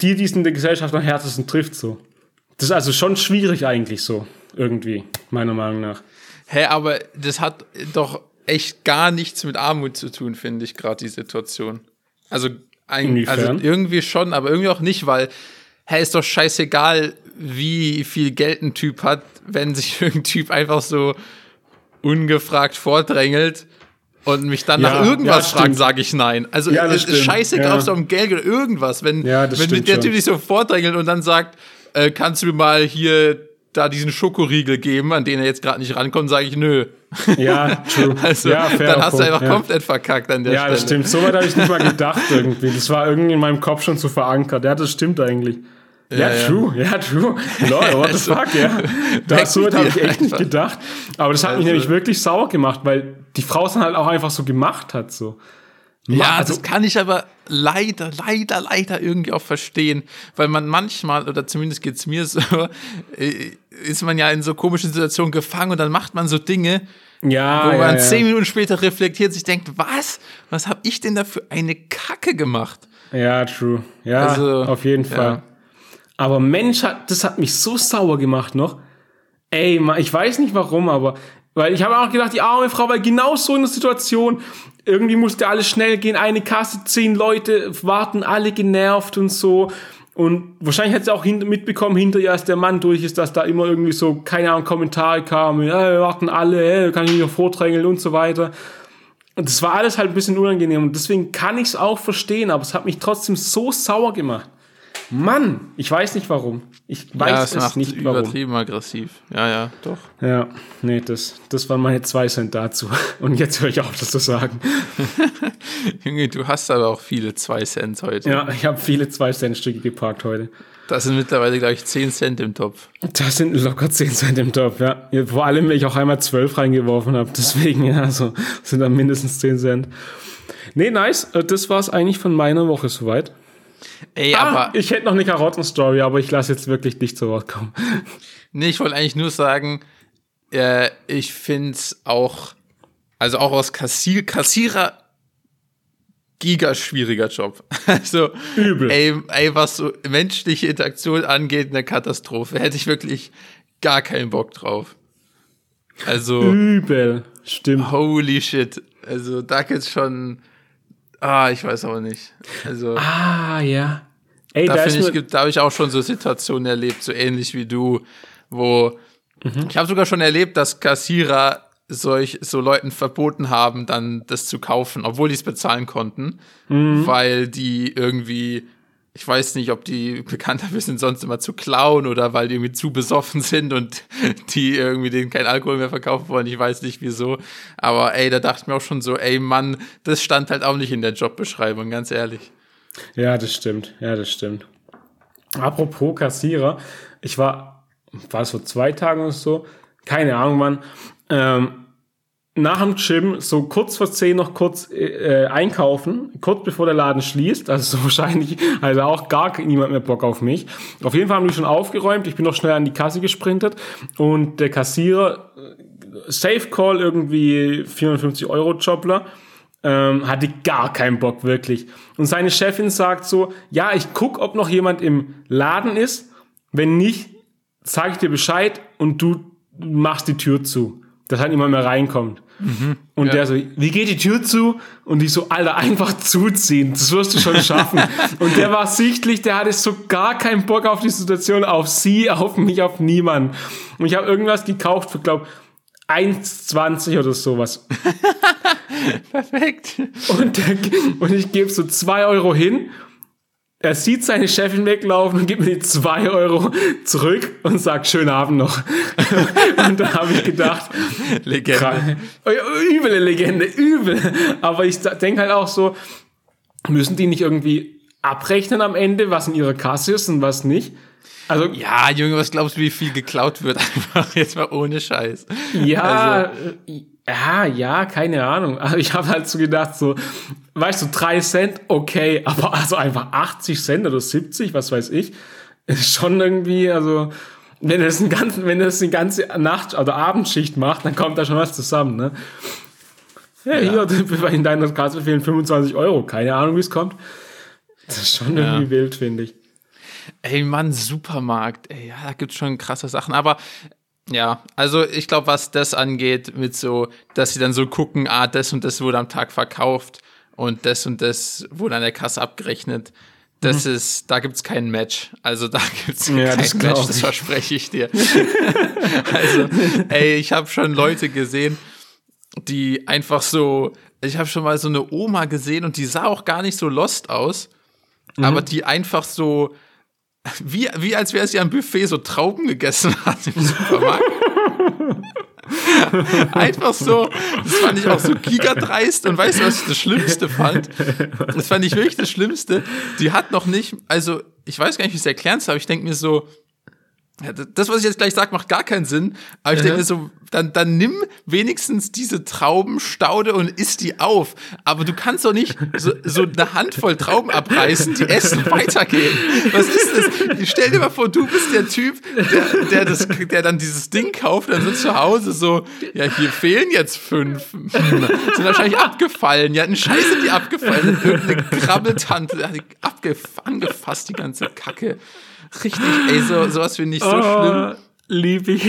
die, die es in der Gesellschaft am härtesten trifft, so. Das ist also schon schwierig eigentlich so, irgendwie, meiner Meinung nach. Hä, hey, aber das hat doch echt gar nichts mit Armut zu tun, finde ich, gerade die Situation. Also, ein, also irgendwie schon, aber irgendwie auch nicht, weil, hey, ist doch scheißegal, wie viel Geld ein Typ hat, wenn sich (laughs) irgendein Typ einfach so ungefragt vordrängelt und mich dann ja, nach irgendwas ja, fragt, sage ich nein. Also ja, es ist scheißegal, ja. ob es um Geld oder irgendwas. Wenn, ja, wenn der Typ sich so vordrängelt und dann sagt, äh, kannst du mir mal hier da diesen Schokoriegel geben, an den er jetzt gerade nicht rankommt, sage ich nö. Ja, true. (laughs) Also ja, dann hast du einfach ja. komplett verkackt an der Ja, Stelle. das stimmt. So weit habe ich nicht mal gedacht irgendwie. Das war irgendwie in meinem Kopf schon so verankert. Ja, das stimmt eigentlich. Ja, Ja, ja. true. Ja, true. Lol, what the Also, fuck, ja. (laughs) Das habe ich echt nicht gedacht. Aber das hat mich Also- nämlich wirklich sauer gemacht, weil die Frau es dann halt auch einfach so gemacht hat, so. Ja, also- das kann ich aber leider, leider, leider irgendwie auch verstehen, weil man manchmal, oder zumindest geht's mir so, (laughs) äh, ist man ja in so komischen Situationen gefangen und dann macht man so Dinge, Ja, wo ja, man ja. zehn Minuten später reflektiert, sich denkt, was? Was habe ich denn da für eine Kacke gemacht? Ja, true. Ja, Also, auf jeden. Fall. Aber Mensch, das hat mich so sauer gemacht noch. Ey, ich weiß nicht warum, aber weil ich habe auch gedacht, die arme Frau, weil genau so in der Situation, irgendwie musste alles schnell gehen, eine Kasse, zehn Leute warten, alle genervt und so. Und wahrscheinlich hat sie auch mitbekommen, hinter ihr, als der Mann durch ist, dass da immer irgendwie so, keine Ahnung, Kommentare kamen, ja, wir warten alle, äh, kann ich mich noch vordrängeln und so weiter. Und das war alles halt ein bisschen unangenehm und deswegen kann ich es auch verstehen, aber es hat mich trotzdem so sauer gemacht. Mann, ich weiß nicht warum. Ich weiß ja, es es nicht warum. übertrieben aggressiv. Ja, ja, doch. Ja, nee, das, das waren meine zwei Cent dazu. (laughs) Und jetzt höre ich auf, das zu sagen. (laughs) Junge, du hast aber auch viele 2 Cent heute. Ja, ich habe viele zwei Cent Stücke geparkt heute. Das sind mittlerweile, glaube ich, 10 Cent im Topf. Da sind locker 10 Cent im Topf, ja. Vor allem, weil ich auch einmal 12 reingeworfen habe. Deswegen, ja, so sind dann mindestens 10 Cent. Nee, nice. Äh, Das war's eigentlich von meiner Woche soweit. Ey, Ah, aber ich hätte noch eine Karottenstory, aber ich lasse jetzt wirklich dich zu Wort kommen. (laughs) Nee, ich wollte eigentlich nur sagen, äh, ich finde es auch, also auch aus Kassier, Kassierer, giga schwieriger Job. (laughs) Also, Übel. Ey, ey, was so menschliche Interaktion angeht, eine Katastrophe. Hätte ich wirklich gar keinen Bock drauf. Also, Übel. Stimmt. holy shit. Also, da geht's schon, ah, ich weiß auch nicht. Also, Ah, ja. Ey, da da ich, da habe ich auch schon so Situationen erlebt, so ähnlich wie du, wo ich habe sogar schon erlebt, dass Kassierer solch so Leuten verboten haben, dann das zu kaufen, obwohl die es bezahlen konnten, weil die irgendwie ich weiß nicht, ob die bekannt dafür sind, sonst immer zu klauen oder weil die irgendwie zu besoffen sind und (laughs) die irgendwie denen kein Alkohol mehr verkaufen wollen. Ich weiß nicht wieso. Aber ey, da dachte ich mir auch schon so, ey Mann, das stand halt auch nicht in der Jobbeschreibung, ganz ehrlich. Ja, das stimmt. Ja, das stimmt. Apropos Kassierer, ich war, war es vor zwei Tagen oder so, keine Ahnung wann, ähm, nach dem Gym so kurz vor zehn noch kurz äh, einkaufen, kurz bevor der Laden schließt, also so (laughs) wahrscheinlich also auch gar niemand mehr Bock auf mich. Auf jeden Fall haben die schon aufgeräumt, ich bin noch schnell an die Kasse gesprintet und der Kassierer, äh, Safe Call irgendwie 450 Euro Jobler, ähm, hatte gar keinen Bock wirklich. Und seine Chefin sagt so, ja, ich guck, ob noch jemand im Laden ist. Wenn nicht, sage ich dir Bescheid und du machst die Tür zu, dass halt niemand mehr reinkommt. Und Ja. der so, wie geht die Tür zu? Und ich so, Alter, einfach zuziehen, das wirst du schon (laughs) schaffen. und der war sichtlich, der hatte so gar keinen Bock auf die Situation, auf sie, auf mich, auf niemanden. Und ich habe irgendwas gekauft für, glaub 1,20 oder sowas. (laughs) Perfekt. Und, der, und ich gebe so zwei Euro hin. Er sieht seine Chefin weglaufen und gibt mir die zwei Euro zurück und sagt, schönen Abend noch. (laughs) und da habe ich gedacht, Legende. üble Legende, übel. Aber ich denke halt auch so, müssen die nicht irgendwie abrechnen am Ende, was in ihrer Kasse ist und was nicht? Also, Ja, Junge, was glaubst du, wie viel geklaut wird? (laughs) Einfach jetzt mal ohne Scheiß. Ja, Also- äh, ja, ja, keine Ahnung. Aber ich habe halt so gedacht, so, weißt du, drei Cent, okay, aber also einfach 80 Cent oder 70, was weiß ich, ist schon irgendwie, also, wenn das, einen ganzen, wenn das eine ganze Nacht- oder Abendschicht macht, dann kommt da schon was zusammen, ne? Ja, hier, (laughs) in deiner Kasse fehlen 25 Euro. Keine Ahnung, wie es kommt. Das ist schon irgendwie wild, finde ich. Ey, Mann, Supermarkt. Ey, ja, da gibt's schon krasse Sachen. Aber ja, also ich glaube, was das angeht, mit so, dass sie dann so gucken, ah, das und das wurde am Tag verkauft und das und das wurde an der Kasse abgerechnet. Das ist, da gibt's kein Match. Also da (laughs) gibt's Ja, kein das Match, das verspreche ich dir. (laughs) also, ey, ich habe schon Leute gesehen, die einfach so, ich habe schon mal so eine Oma gesehen und die sah auch gar nicht so lost aus, aber die einfach so wie, wie als wäre sie am Buffet so Trauben gegessen (laughs) hat im Supermarkt. (laughs) Einfach so, das fand ich auch so gigadreist und weißt du, was ich das Schlimmste fand? Das fand ich wirklich das Schlimmste. Die hat noch nicht, also ich weiß gar nicht, wie ich es erklären soll, aber ich denke mir so, ja, das, was ich jetzt gleich sage, macht gar keinen Sinn. Aber ich denke mir so, dann, dann nimm wenigstens diese Traubenstaude und isst die auf. Aber du kannst doch nicht so, so eine Handvoll Trauben abreißen, die essen (laughs) weitergehen. Was ist das? Stell dir mal vor, du bist der Typ, der, der, das, der dann dieses Ding kauft, dann sind zu Hause so, ja, hier fehlen jetzt fünf. Hm, sind wahrscheinlich abgefallen. Ja, ein Scheiße, die abgefallen. Irgendeine Krabbeltante hat die angefasst, die ganze Kacke. Richtig, ey, so, sowas finde ich so oh, schlimm. Lieb ich.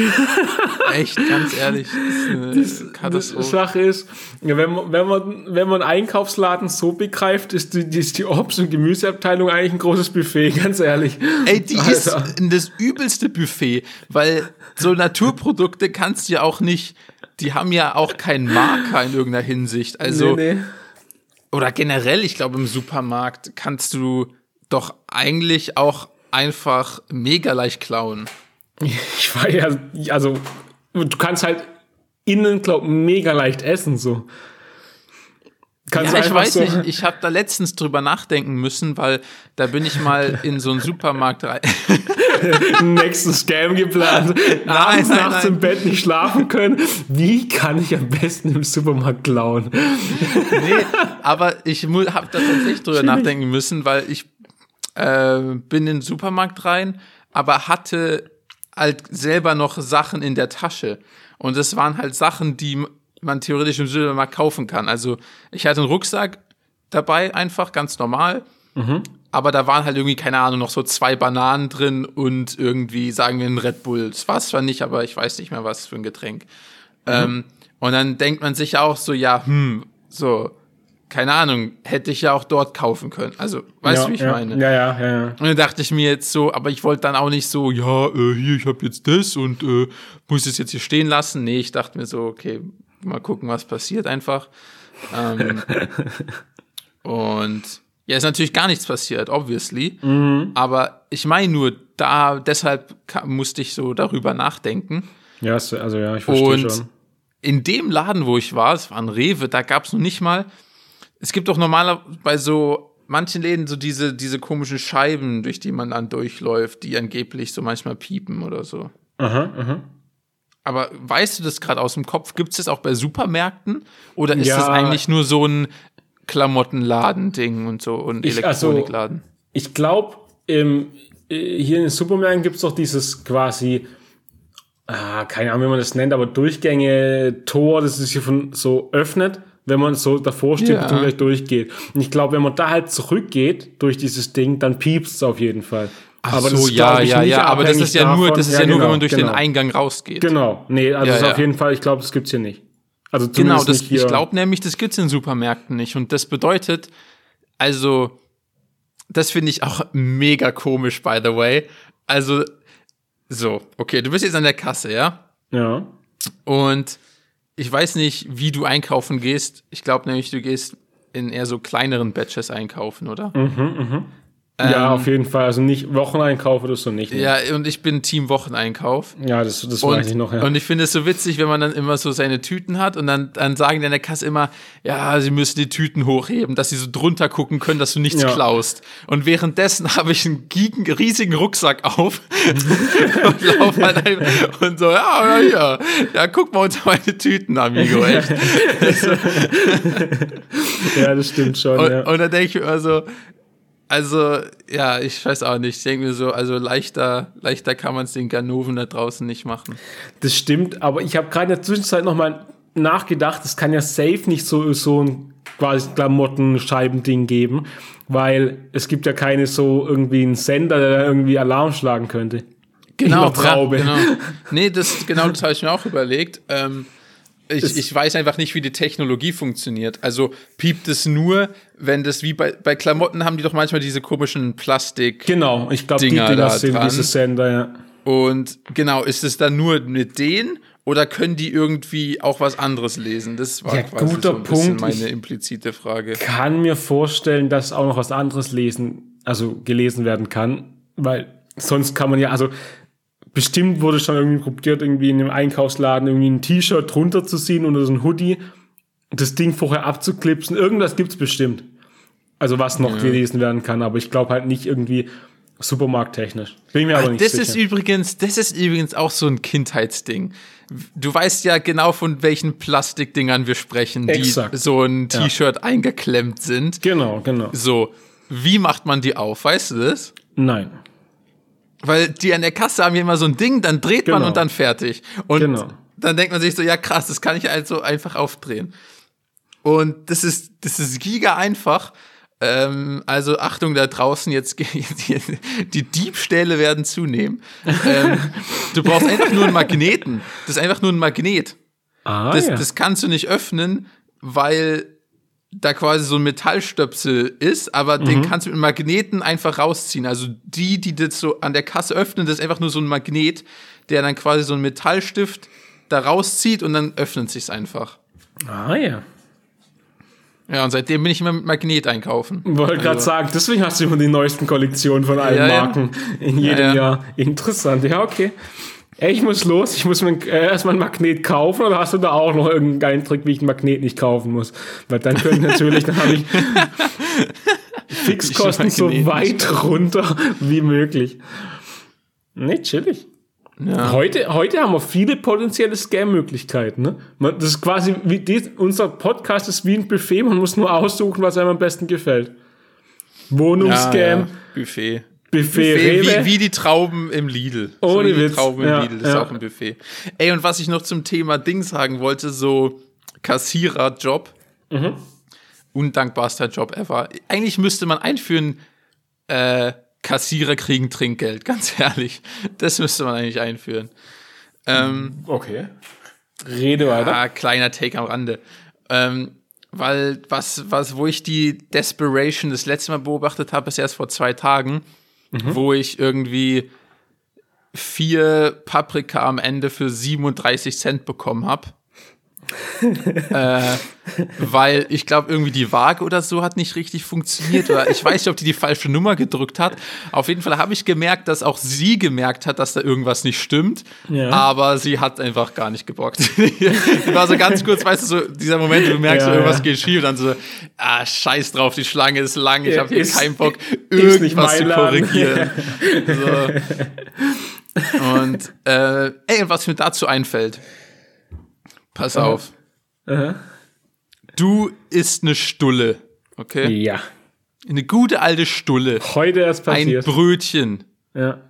Echt, ganz ehrlich. Das ist eine Katastrophe. Die Sache ist, wenn man, wenn man, wenn man Einkaufsladen so begreift, ist die, ist die Obst- und Gemüseabteilung eigentlich ein großes Buffet, (laughs) ganz ehrlich. Ey, die Alter. ist das übelste Buffet, weil so Naturprodukte kannst du ja auch nicht, die haben ja auch keinen Marker in irgendeiner Hinsicht. Also, nee, nee. oder generell, ich glaube, im Supermarkt kannst du doch eigentlich auch einfach mega leicht klauen. (laughs) Ich war ja, also, du kannst halt innen, glaub, mega leicht essen, so. Kannst ja, ich weiß so nicht, (laughs) ich habe da letztens drüber nachdenken müssen, weil da bin ich mal in so einen Supermarkt rein. (laughs) Nächsten Scam geplant. Abends nein, nachts nein. im Bett nicht schlafen können. Wie kann ich am besten im Supermarkt klauen? nee, aber ich habe da tatsächlich drüber nachdenken müssen, weil ich äh, bin in den Supermarkt rein, aber hatte halt selber noch Sachen in der Tasche. Und es waren halt Sachen, die man theoretisch im Supermarkt kaufen kann. Also ich hatte einen Rucksack dabei, einfach ganz normal. Mhm. Aber da waren halt irgendwie, keine Ahnung, noch so zwei Bananen drin und irgendwie, sagen wir, ein Red Bull. Das war es zwar nicht, aber ich weiß nicht mehr, was für ein Getränk. Mhm. Ähm, und dann denkt man sich auch so, ja, hm, so, keine Ahnung, hätte ich ja auch dort kaufen können. Also, weißt du, wie ich ja, meine? Ja, ja, ja, ja. Und dann dachte ich mir jetzt so, aber ich wollte dann auch nicht so, ja, äh, hier, ich habe jetzt das und äh, muss es jetzt hier stehen lassen. Nee, ich dachte mir so, okay, mal gucken, was passiert einfach. Ähm, (laughs) und ja, ist natürlich gar nichts passiert, obviously. Mhm. Aber ich meine nur, da, deshalb musste ich so darüber nachdenken. Ja, also ja, ich verstehe schon. In dem Laden, wo ich war, es war ein Rewe, da gab es noch nicht mal es gibt doch normaler bei so manchen Läden so diese, diese komischen Scheiben, durch die man dann durchläuft, die angeblich so manchmal piepen oder so. Aha, aha. Aber weißt du das gerade aus dem Kopf? Gibt es das auch bei Supermärkten? Oder ist ja. das eigentlich nur so ein Klamottenladen-Ding und so und ich, also, Elektronikladen? Also, ich glaube, hier in den Supermärkten gibt es doch dieses quasi, ah, keine Ahnung, wie man das nennt, aber Durchgänge, Tor, das sich hier von so öffnet wenn man so davor steht ja. und gleich durchgeht. Und ich glaube, wenn man da halt zurückgeht durch dieses Ding, dann piepst es auf jeden Fall. Ach aber so, das ist, ja, ich, ja, ja, aber das ist ja davon. nur, das ist ja, ja nur, genau, wenn man durch genau. den Eingang rausgeht. Genau, nee, also ja, ist auf jeden Fall, ich glaube, das gibt's hier nicht. Also genau, das, ich glaube nämlich, das gibt's in Supermärkten nicht. Und das bedeutet, also, das finde ich auch mega komisch, by the way. Also, so, okay, du bist jetzt an der Kasse, ja? Ja. Und ich weiß nicht, wie du einkaufen gehst. Ich glaube nämlich, du gehst in eher so kleineren Batches einkaufen, oder? Mhm, mhm. Ja, ähm, auf jeden Fall. Also nicht Wocheneinkauf oder so nicht. Ne? Ja, und ich bin Team Wocheneinkauf. Ja, das, das weiß ich noch, ja. Und ich finde es so witzig, wenn man dann immer so seine Tüten hat und dann, dann sagen die an der Kasse immer, ja, sie müssen die Tüten hochheben, dass sie so drunter gucken können, dass du nichts ja. klaust. Und währenddessen (laughs) habe ich einen gigen, riesigen Rucksack auf (laughs) und laufe halt ein und so, ja, ja, ja, ja, guck mal unter meine Tüten, Amigo, echt. (laughs) ja, das stimmt schon, und, ja. Und dann denke ich mir immer so, also, ja, ich weiß auch nicht. Ich denke mir so, also leichter, leichter kann man es den Ganoven da draußen nicht machen. Das stimmt, aber ich habe gerade in der Zwischenzeit nochmal nachgedacht, es kann ja safe nicht so, so ein quasi Klamottenscheibending geben, weil es gibt ja keine so irgendwie einen Sender, der irgendwie Alarm schlagen könnte. Genau, Traube. Ja, genau. (laughs) Nee, das, genau das habe ich mir auch überlegt. Ähm, ich, ich weiß einfach nicht, wie die Technologie funktioniert. Also piept es nur, wenn das wie bei, bei Klamotten haben die doch manchmal diese komischen Plastik. Genau, ich glaube, die Dinger sind diese Sender, ja. Und genau, ist es dann nur mit denen oder können die irgendwie auch was anderes lesen? Das war ja, quasi guter so ein Punkt. meine implizite Frage. Ich kann mir vorstellen, dass auch noch was anderes lesen, also gelesen werden kann, weil sonst kann man ja, also bestimmt wurde schon irgendwie probiert, irgendwie in einem Einkaufsladen irgendwie ein T-Shirt drunter zu ziehen oder so ein Hoodie, das Ding vorher abzuklipsen. Irgendwas gibt's bestimmt. Also was noch Ja. gelesen werden kann, aber ich glaube halt nicht irgendwie supermarkttechnisch. Bin mir aber nicht das sicher. ist übrigens, das ist übrigens auch so ein Kindheitsding. Du weißt ja genau, von welchen Plastikdingern wir sprechen, die Exakt. so ein T-Shirt eingeklemmt sind. genau, genau. So, wie macht man die auf? Weißt du das? Nein. Weil die an der Kasse haben ja immer so ein Ding, dann dreht man Genau. und dann fertig. Und Genau. dann denkt man sich so, ja krass, das kann ich also einfach aufdrehen. Und das ist, das ist giga einfach. Ähm, also Achtung da draußen, jetzt die, (laughs) die Diebstähle werden zunehmen. ähm, (laughs) du brauchst einfach nur einen Magneten. Das ist einfach nur ein Magnet. Ah, Das, ja. das kannst du nicht öffnen, weil da quasi so ein Metallstöpsel ist, aber Mhm. den kannst du mit Magneten einfach rausziehen. Also die, die das so an der Kasse öffnen, das ist einfach nur so ein Magnet, der dann quasi so einen Metallstift da rauszieht und dann öffnet sich's einfach. ah, ja. Ja, und seitdem bin ich immer mit Magnet einkaufen. Wollte gerade Also- sagen, deswegen hast du immer die neuesten Kollektionen von allen Ja, ja. Marken in jedem Ja, ja. Jahr. Interessant, ja, okay. Ey, ich muss los, ich muss mir äh, erstmal ein Magnet kaufen oder hast du da auch noch irgendeinen Trick, wie ich ein Magnet nicht kaufen muss? Weil dann könnte ich natürlich, dann habe ich (laughs) Fixkosten so weit runter wie möglich. Nee, chillig. Ja. Heute, heute haben wir viele potenzielle Scam-Möglichkeiten. Ne? Man- Das ist quasi wie die, unser Podcast ist wie ein Buffet. Man muss nur aussuchen, was einem am besten gefällt. Wohnungsscam, Ja, ja. Buffet. Buffet, Buffet wie, wie die Trauben im Lidl. Ohne wie die Witz. Trauben im Ja, Lidl, das ist ja. auch ein Buffet. Ey, und was ich noch zum Thema Ding sagen wollte, so Kassiererjob. Mhm. Undankbarster Job ever. Eigentlich müsste man einführen, äh, Kassierer kriegen Trinkgeld, (laughs) ganz ehrlich. Das müsste man eigentlich einführen. Ähm, Okay. Rede weiter. Ah, kleiner Take am Rande. Ähm, weil was, was, wo ich die Desperation das letzte Mal beobachtet habe, ist erst vor zwei Tagen, wo ich irgendwie vier Paprika am Ende für 37 Cent bekommen habe. (laughs) äh, weil ich glaube, irgendwie die Waage oder so hat nicht richtig funktioniert. Oder ich weiß nicht, ob die die falsche Nummer gedrückt hat. Auf jeden Fall habe ich gemerkt, dass auch sie gemerkt hat, dass da irgendwas nicht stimmt. Ja. Aber sie hat einfach gar nicht gebockt. (laughs) war so ganz kurz, weißt du, so dieser Moment, du merkst, Ja, so, irgendwas ja. geht schief. Und dann so, ah, scheiß drauf, die Schlange ist lang. Ich habe hier keinen Bock, irgendwas zu korrigieren. so. Und äh, ey, was mir dazu einfällt, pass auf. Aha. Du isst eine Stulle, okay? Ja. Eine gute alte Stulle. Heute erst Ein passiert. Brötchen, ja.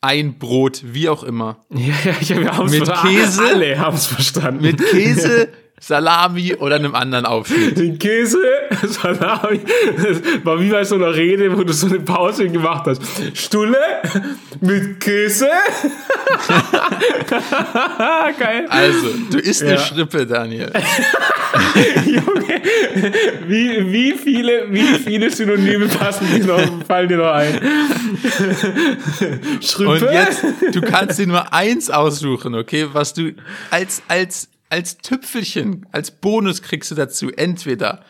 ein Brot, wie auch immer. Ja, ja, ich, wir haben's Mit verstanden. Käse? Alle haben es verstanden. Mit Käse, Salami oder einem anderen Aufschnitt. Den Käse, (laughs) Salami. Das war wie bei so einer Rede, wo du so eine Pause gemacht hast. Stulle mit Käse. (laughs) Geil. Also, du isst eine Ja. Schrippe, Daniel. (laughs) Junge, wie, wie, viele, wie viele Synonyme passen die noch, fallen dir noch ein? Schrippe? Und jetzt, du kannst dir nur eins aussuchen, okay? Was du als, als, als Tüpfelchen, als Bonus kriegst du dazu entweder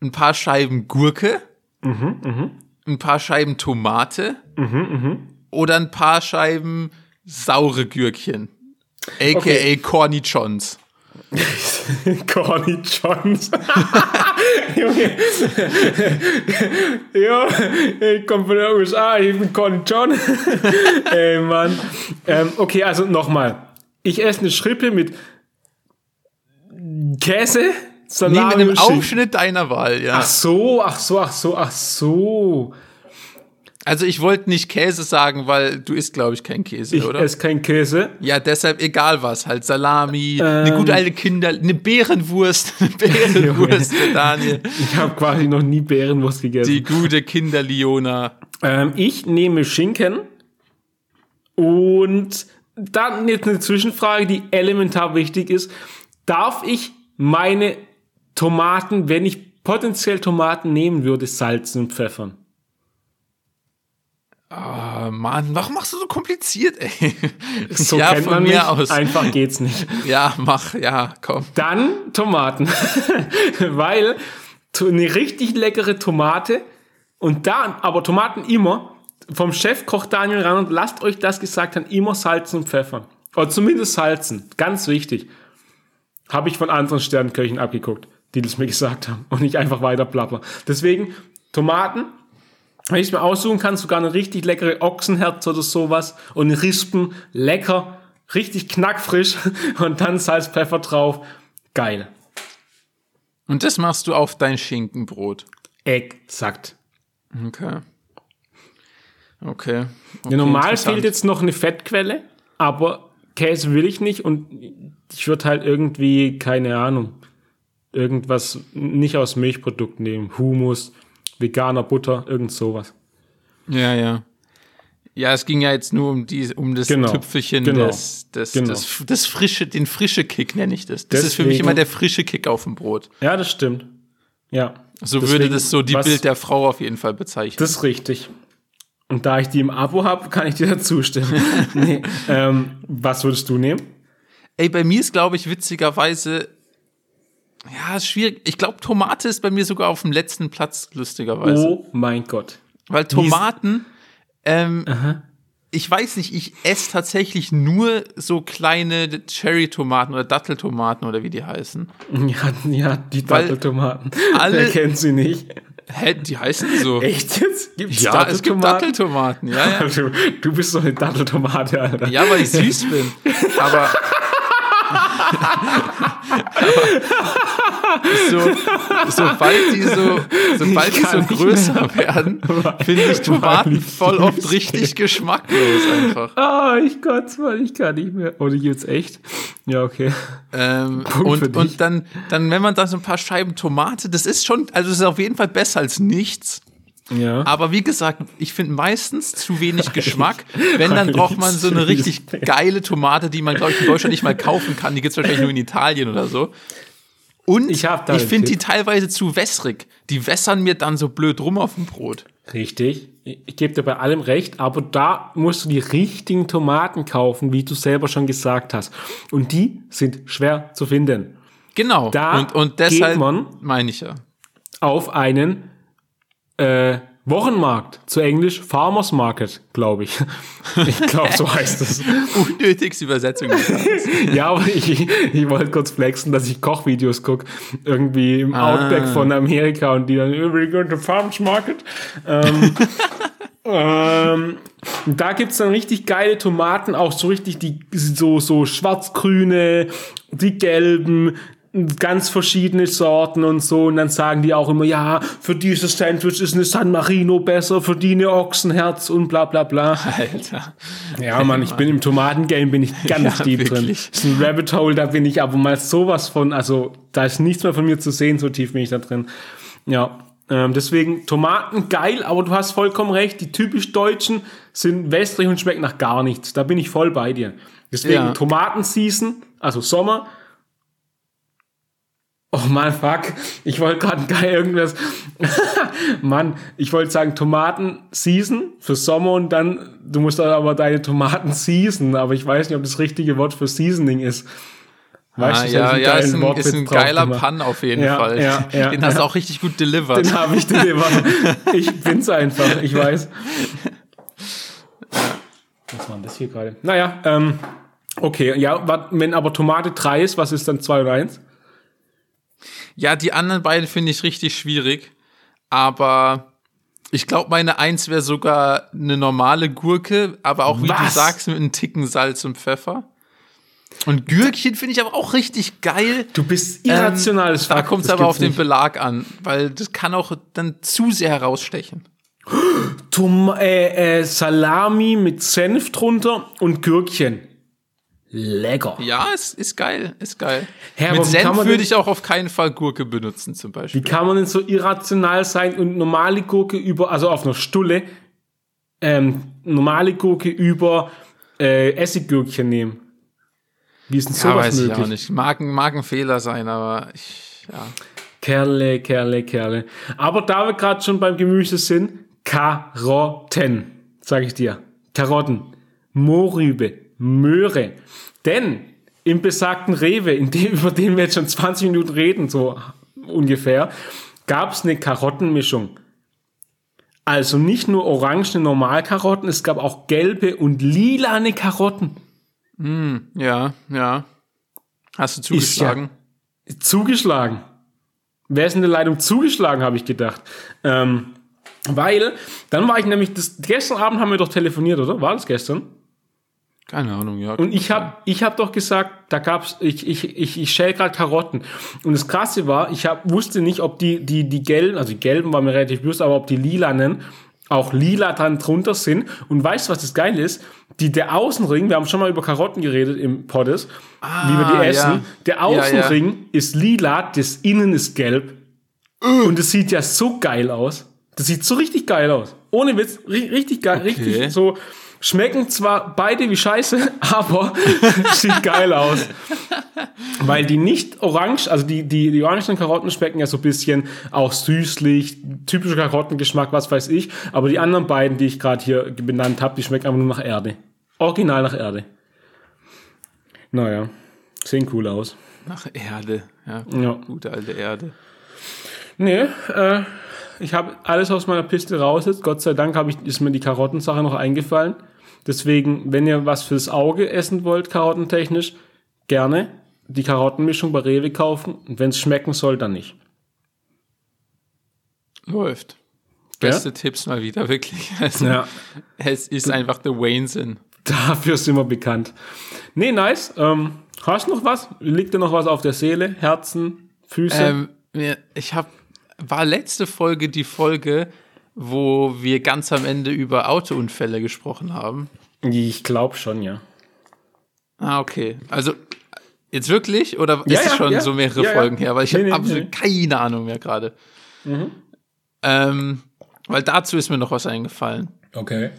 ein paar Scheiben Gurke, ein paar Scheiben Tomate oder ein paar Scheiben saure Gürkchen. AKA Okay. Corny Johns. (laughs) Corny Johns. (laughs) Junge. (laughs) ja, ich komme von den USA, ich bin Corny John. Ey, Mann. Ähm, okay, also nochmal. Ich esse eine Schrippe mit Käse, Nee, Salami mit einem. Aufschnitt deiner Wahl, ja. Ach so, ach so, ach so, ach so. Also ich wollte nicht Käse sagen, weil du isst, glaube ich, kein Käse, Ich oder? esse kein Käse. Ja, deshalb egal was, halt Salami, eine Ähm. gute alte Kinder, eine Bärenwurst, (laughs) eine Bärenwurst (laughs) Daniel, Ich habe quasi noch nie Bärenwurst gegessen. die gute Kinderliona. Ähm, ich nehme Schinken und dann jetzt eine Zwischenfrage, die elementar wichtig ist. Darf ich meine Tomaten, wenn ich potenziell Tomaten nehmen würde, salzen und pfeffern? Oh Mann, warum machst du so kompliziert, ey? (laughs) So ja, kennt von man mir mich. aus. Einfach geht's nicht. (laughs) Ja, mach, ja, komm. Dann Tomaten. (laughs) Weil eine richtig leckere Tomate und dann, aber Tomaten immer, vom Chefkoch Daniel Rand, lasst euch das gesagt haben, immer salzen und pfeffern. Oder zumindest salzen. Ganz wichtig. Habe ich von anderen Sternköchen abgeguckt, die das mir gesagt haben. Und nicht einfach weiter plapper. Deswegen, Tomaten, wenn ich es mir aussuchen kann, sogar eine richtig leckere Ochsenherz oder sowas und Rispen, lecker, richtig knackfrisch (laughs) und dann Salz, Pfeffer drauf. Geil. Und das machst du auf dein Schinkenbrot. Exakt. Okay. Okay. okay ja, normal fehlt jetzt noch eine Fettquelle, aber Käse will ich nicht und ich würde halt irgendwie, keine Ahnung, irgendwas nicht aus Milchprodukten nehmen. Humus, veganer Butter, irgend sowas. Ja, ja. Ja, es ging ja jetzt nur um die, um das genau, Tüpfelchen genau, des, des, genau. des, des frische, den frische Kick nenne ich das. Das Deswegen, ist für mich immer der frische Kick auf dem Brot. Ja, das stimmt. Ja. So Deswegen, würde das so die was, Bild der Frau auf jeden Fall bezeichnen. Das ist richtig. Und da ich die im Abo habe, kann ich dir (laughs) dazu stimmen. nee, ähm, was würdest du nehmen? Ey, bei mir ist, glaube ich, witzigerweise ja, ist schwierig. Ich glaube, Tomate ist bei mir sogar auf dem letzten Platz, lustigerweise. Oh mein Gott. Weil Tomaten, ähm, ich weiß nicht, ich esse tatsächlich nur so kleine Cherry-Tomaten oder Datteltomaten oder wie die heißen. Ja, ja die Datteltomaten. Alle, Wer kennt sie nicht? Hä, die heißen so. Echt jetzt? Gibt's ja, es gibt Datteltomaten, ja, ja. (laughs) Du, du bist so eine Datteltomate, Alter. Ja, weil ich süß bin. Aber so, sobald die so, sobald die so größer werden, (laughs) finde ich Tomaten voll oft richtig geschmacklos einfach. Ah, oh, ich Gott, ich kann nicht mehr. Oh, jetzt echt? Ja, okay. Ähm, (laughs) und, und dann, dann, wenn man da so ein paar Scheiben Tomate, das ist schon, also es ist auf jeden Fall besser als nichts. Ja. Aber wie gesagt, ich finde meistens zu wenig (laughs) Geschmack. Wenn, dann braucht man so eine richtig geile Tomate, die man, glaube ich, in Deutschland nicht mal kaufen kann. Die gibt es wahrscheinlich nur in Italien oder so. Und ich, ich finde die teilweise zu wässrig. Die wässern mir dann so blöd rum auf dem Brot. Richtig. Ich gebe dir bei allem recht, aber da musst du die richtigen Tomaten kaufen, wie du selber schon gesagt hast. Und die sind schwer zu finden. Genau. Da und, und deshalb meine ich ja. Auf einen äh, Wochenmarkt, zu Englisch Farmers Market, glaube ich. (laughs) Ich glaube, so heißt es. Unnötigste Übersetzung. (laughs) ja, aber ich, ich wollte kurz flexen, dass ich Kochvideos gucke, irgendwie im ah. Outback von Amerika und die dann, we go to Farmers Market. Ähm, (laughs) ähm, da gibt's dann richtig geile Tomaten, auch so richtig die so, so schwarz-grüne, die gelben, ganz verschiedene Sorten und so und dann sagen die auch immer, ja, für dieses Sandwich ist eine San Marino besser, für die eine Ochsenherz und bla bla bla. Alter. Ja, Mann, ich bin im Tomatengame, bin ich (laughs) ganz ja, deep wirklich. drin. Das ist ein Rabbit Hole, da bin ich aber mal sowas von, also da ist nichts mehr von mir zu sehen, so tief bin ich da drin. Ja, ähm, deswegen Tomaten geil, aber du hast vollkommen recht, die typisch Deutschen sind wässrig und schmecken nach gar nichts. Da bin ich voll bei dir. Deswegen ja. Tomatenseason, also Sommer, Oh man, fuck. Ich wollte gerade geil irgendwas. (laughs) Mann, ich wollte sagen Tomaten Season für Sommer und dann, du musst aber deine Tomaten season, aber ich weiß nicht, ob das richtige Wort für Seasoning ist. Weißt ah, du, ja, ja, ist ein, ist ein geiler Pun auf jeden ja, Fall. Ja, ja, Den hast du auch richtig gut delivered. Den habe ich delivered. (laughs) ich bin's einfach, ich weiß. Was war denn das hier gerade? Naja, ähm, okay, ja, wenn aber Tomate 3 ist, was ist dann 2 oder 1? Ja, die anderen beiden finde ich richtig schwierig. Aber ich glaube, meine Eins wäre sogar eine normale Gurke, aber auch, wie Was? du sagst, mit einem Ticken Salz und Pfeffer. Und Gürkchen finde ich aber auch richtig geil. Du bist irrational. Ähm, da kommt es aber auf nicht. den Belag an, weil das kann auch dann zu sehr herausstechen. (gasps) Tom äh, äh, Salami mit Senf drunter und Gürkchen. Lecker. Ja, es ist geil, ist geil. Herr, Mit Senf würde ich auch auf keinen Fall Gurke benutzen, zum Beispiel. Wie kann man denn so irrational sein und normale Gurke über, also auf einer Stulle, ähm, normale Gurke über äh, Essiggürkchen nehmen? Wie ist denn sowas ja, weiß möglich? Ich auch nicht. Mag, mag ein Fehler sein, aber ich, ja. Kerle, Kerle, Kerle. Aber da wir gerade schon beim Gemüse sind, Karotten, sage ich dir. Karotten, Mohrrübe, Möhre. Denn im besagten Rewe, in dem, (laughs) über den wir jetzt schon 20 Minuten reden, so ungefähr, gab es eine Karottenmischung. Also nicht nur orangene Normalkarotten, es gab auch gelbe und lilane Karotten. Ja, ja. Hast du zugeschlagen? Zugeschlagen. Wer ist in der Leitung zugeschlagen, habe ich gedacht. Ähm, weil, dann war ich nämlich, das, gestern Abend haben wir doch telefoniert, oder? War das gestern? Keine Ahnung, ja. Und ich habe ich hab doch gesagt, da gab's, ich, ich, ich, ich schäl gerade Karotten. Und das Krasse war, ich hab, wusste nicht, ob die, die, die gelben, also die gelben waren mir relativ bewusst, aber ob die lilanen auch lila dran drunter sind. Und weißt du, was das Geile ist? Die, der Außenring, wir haben schon mal über Karotten geredet im Poddes, wie wir die essen. ja. Der Ja, Außenring ist lila, das Innen ist gelb. Und es sieht ja so geil aus. Das sieht so richtig geil aus. Ohne Witz, ri- richtig geil, richtig so. Schmecken zwar beide wie Scheiße, (laughs) aber (laughs) sieht geil aus. Weil die nicht orange, also die, die, die orangenen Karotten schmecken ja so ein bisschen auch süßlich, typischer Karottengeschmack, was weiß ich. Aber die anderen beiden, die ich gerade hier benannt habe, die schmecken einfach nur nach Erde. Original nach Erde. Naja, sehen cool aus. Nach Erde. Ja, Ja. gute alte Erde. Nee, äh, ich habe alles aus meiner Piste raus jetzt. Gott sei Dank ich, ist mir die Karottensache noch eingefallen. Deswegen, wenn ihr was fürs Auge essen wollt, karottentechnisch, gerne die Karottenmischung bei Rewe kaufen. Und wenn es schmecken soll, dann nicht. Läuft. Beste Tipps mal wieder, wirklich. (laughs) Also, Ja. Es ist einfach the Wayneson. Dafür sind wir bekannt. Nee, nice. Ähm, hast du noch was? Liegt dir noch was auf der Seele? Herzen, Füße? Ähm, ich habe war letzte Folge die Folge, wo wir ganz am Ende über Autounfälle gesprochen haben. ich glaube schon, ja. Ah, okay. Also jetzt wirklich oder Ja, ist es ja, schon ja. so mehrere. Folgen her? Weil ich Nee, habe nee, absolut nee. keine Ahnung mehr gerade. Mhm. Ähm, weil dazu ist mir noch was eingefallen. Okay.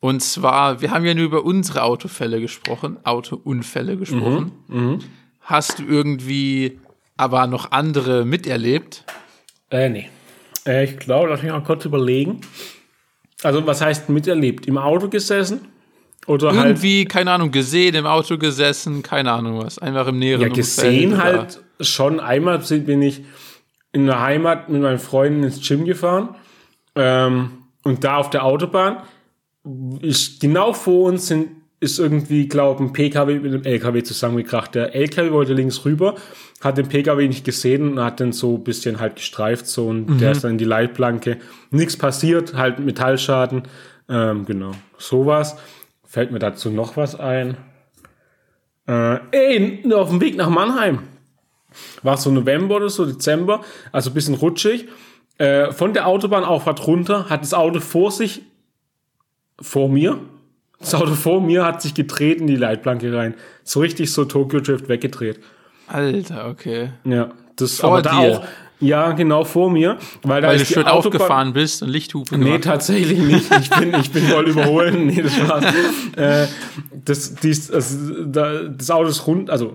Und zwar, wir haben ja nur über unsere Autofälle gesprochen, Autounfälle gesprochen. Mhm, Hast du irgendwie aber noch andere miterlebt? Äh, nee. Äh, ich glaube, lass mich mal kurz überlegen. Also, was heißt miterlebt? Im Auto gesessen? Oder halt. Irgendwie, keine Ahnung, gesehen, im Auto gesessen, keine Ahnung was. Einfach im näheren Ja, gesehen Umfeld oder- halt schon. Einmal sind, bin ich in der Heimat mit meinen Freunden ins Gym gefahren. Ähm, und da auf der Autobahn ist genau vor uns sind, ist irgendwie, glaube ein PKW mit dem LKW zusammengekracht. Der LKW wollte links rüber, hat den PKW nicht gesehen und hat den so ein bisschen halt gestreift so und der ist dann in die Leitplanke. Nichts passiert, halt Metallschaden. Ähm, genau, sowas. Fällt mir dazu noch was ein? Äh, ey, auf dem Weg nach Mannheim. War so November oder so, Dezember, also ein bisschen rutschig. Äh, von der Autobahnauffahrt runter hat das Auto vor sich, vor mir, das Auto vor mir hat sich gedreht in die Leitplanke rein. So richtig so Tokyo Drift weggedreht. Alter, okay. Ja, das Vor aber da dir? auch. Ja, genau vor mir, weil da Weil du ist die schön Autobahn- aufgefahren bist und Lichthupe Nee, tatsächlich nicht. Ich bin, ich bin voll überholen. (laughs) Nee, das war's. äh, das, dies, also, da, das Auto ist rund, also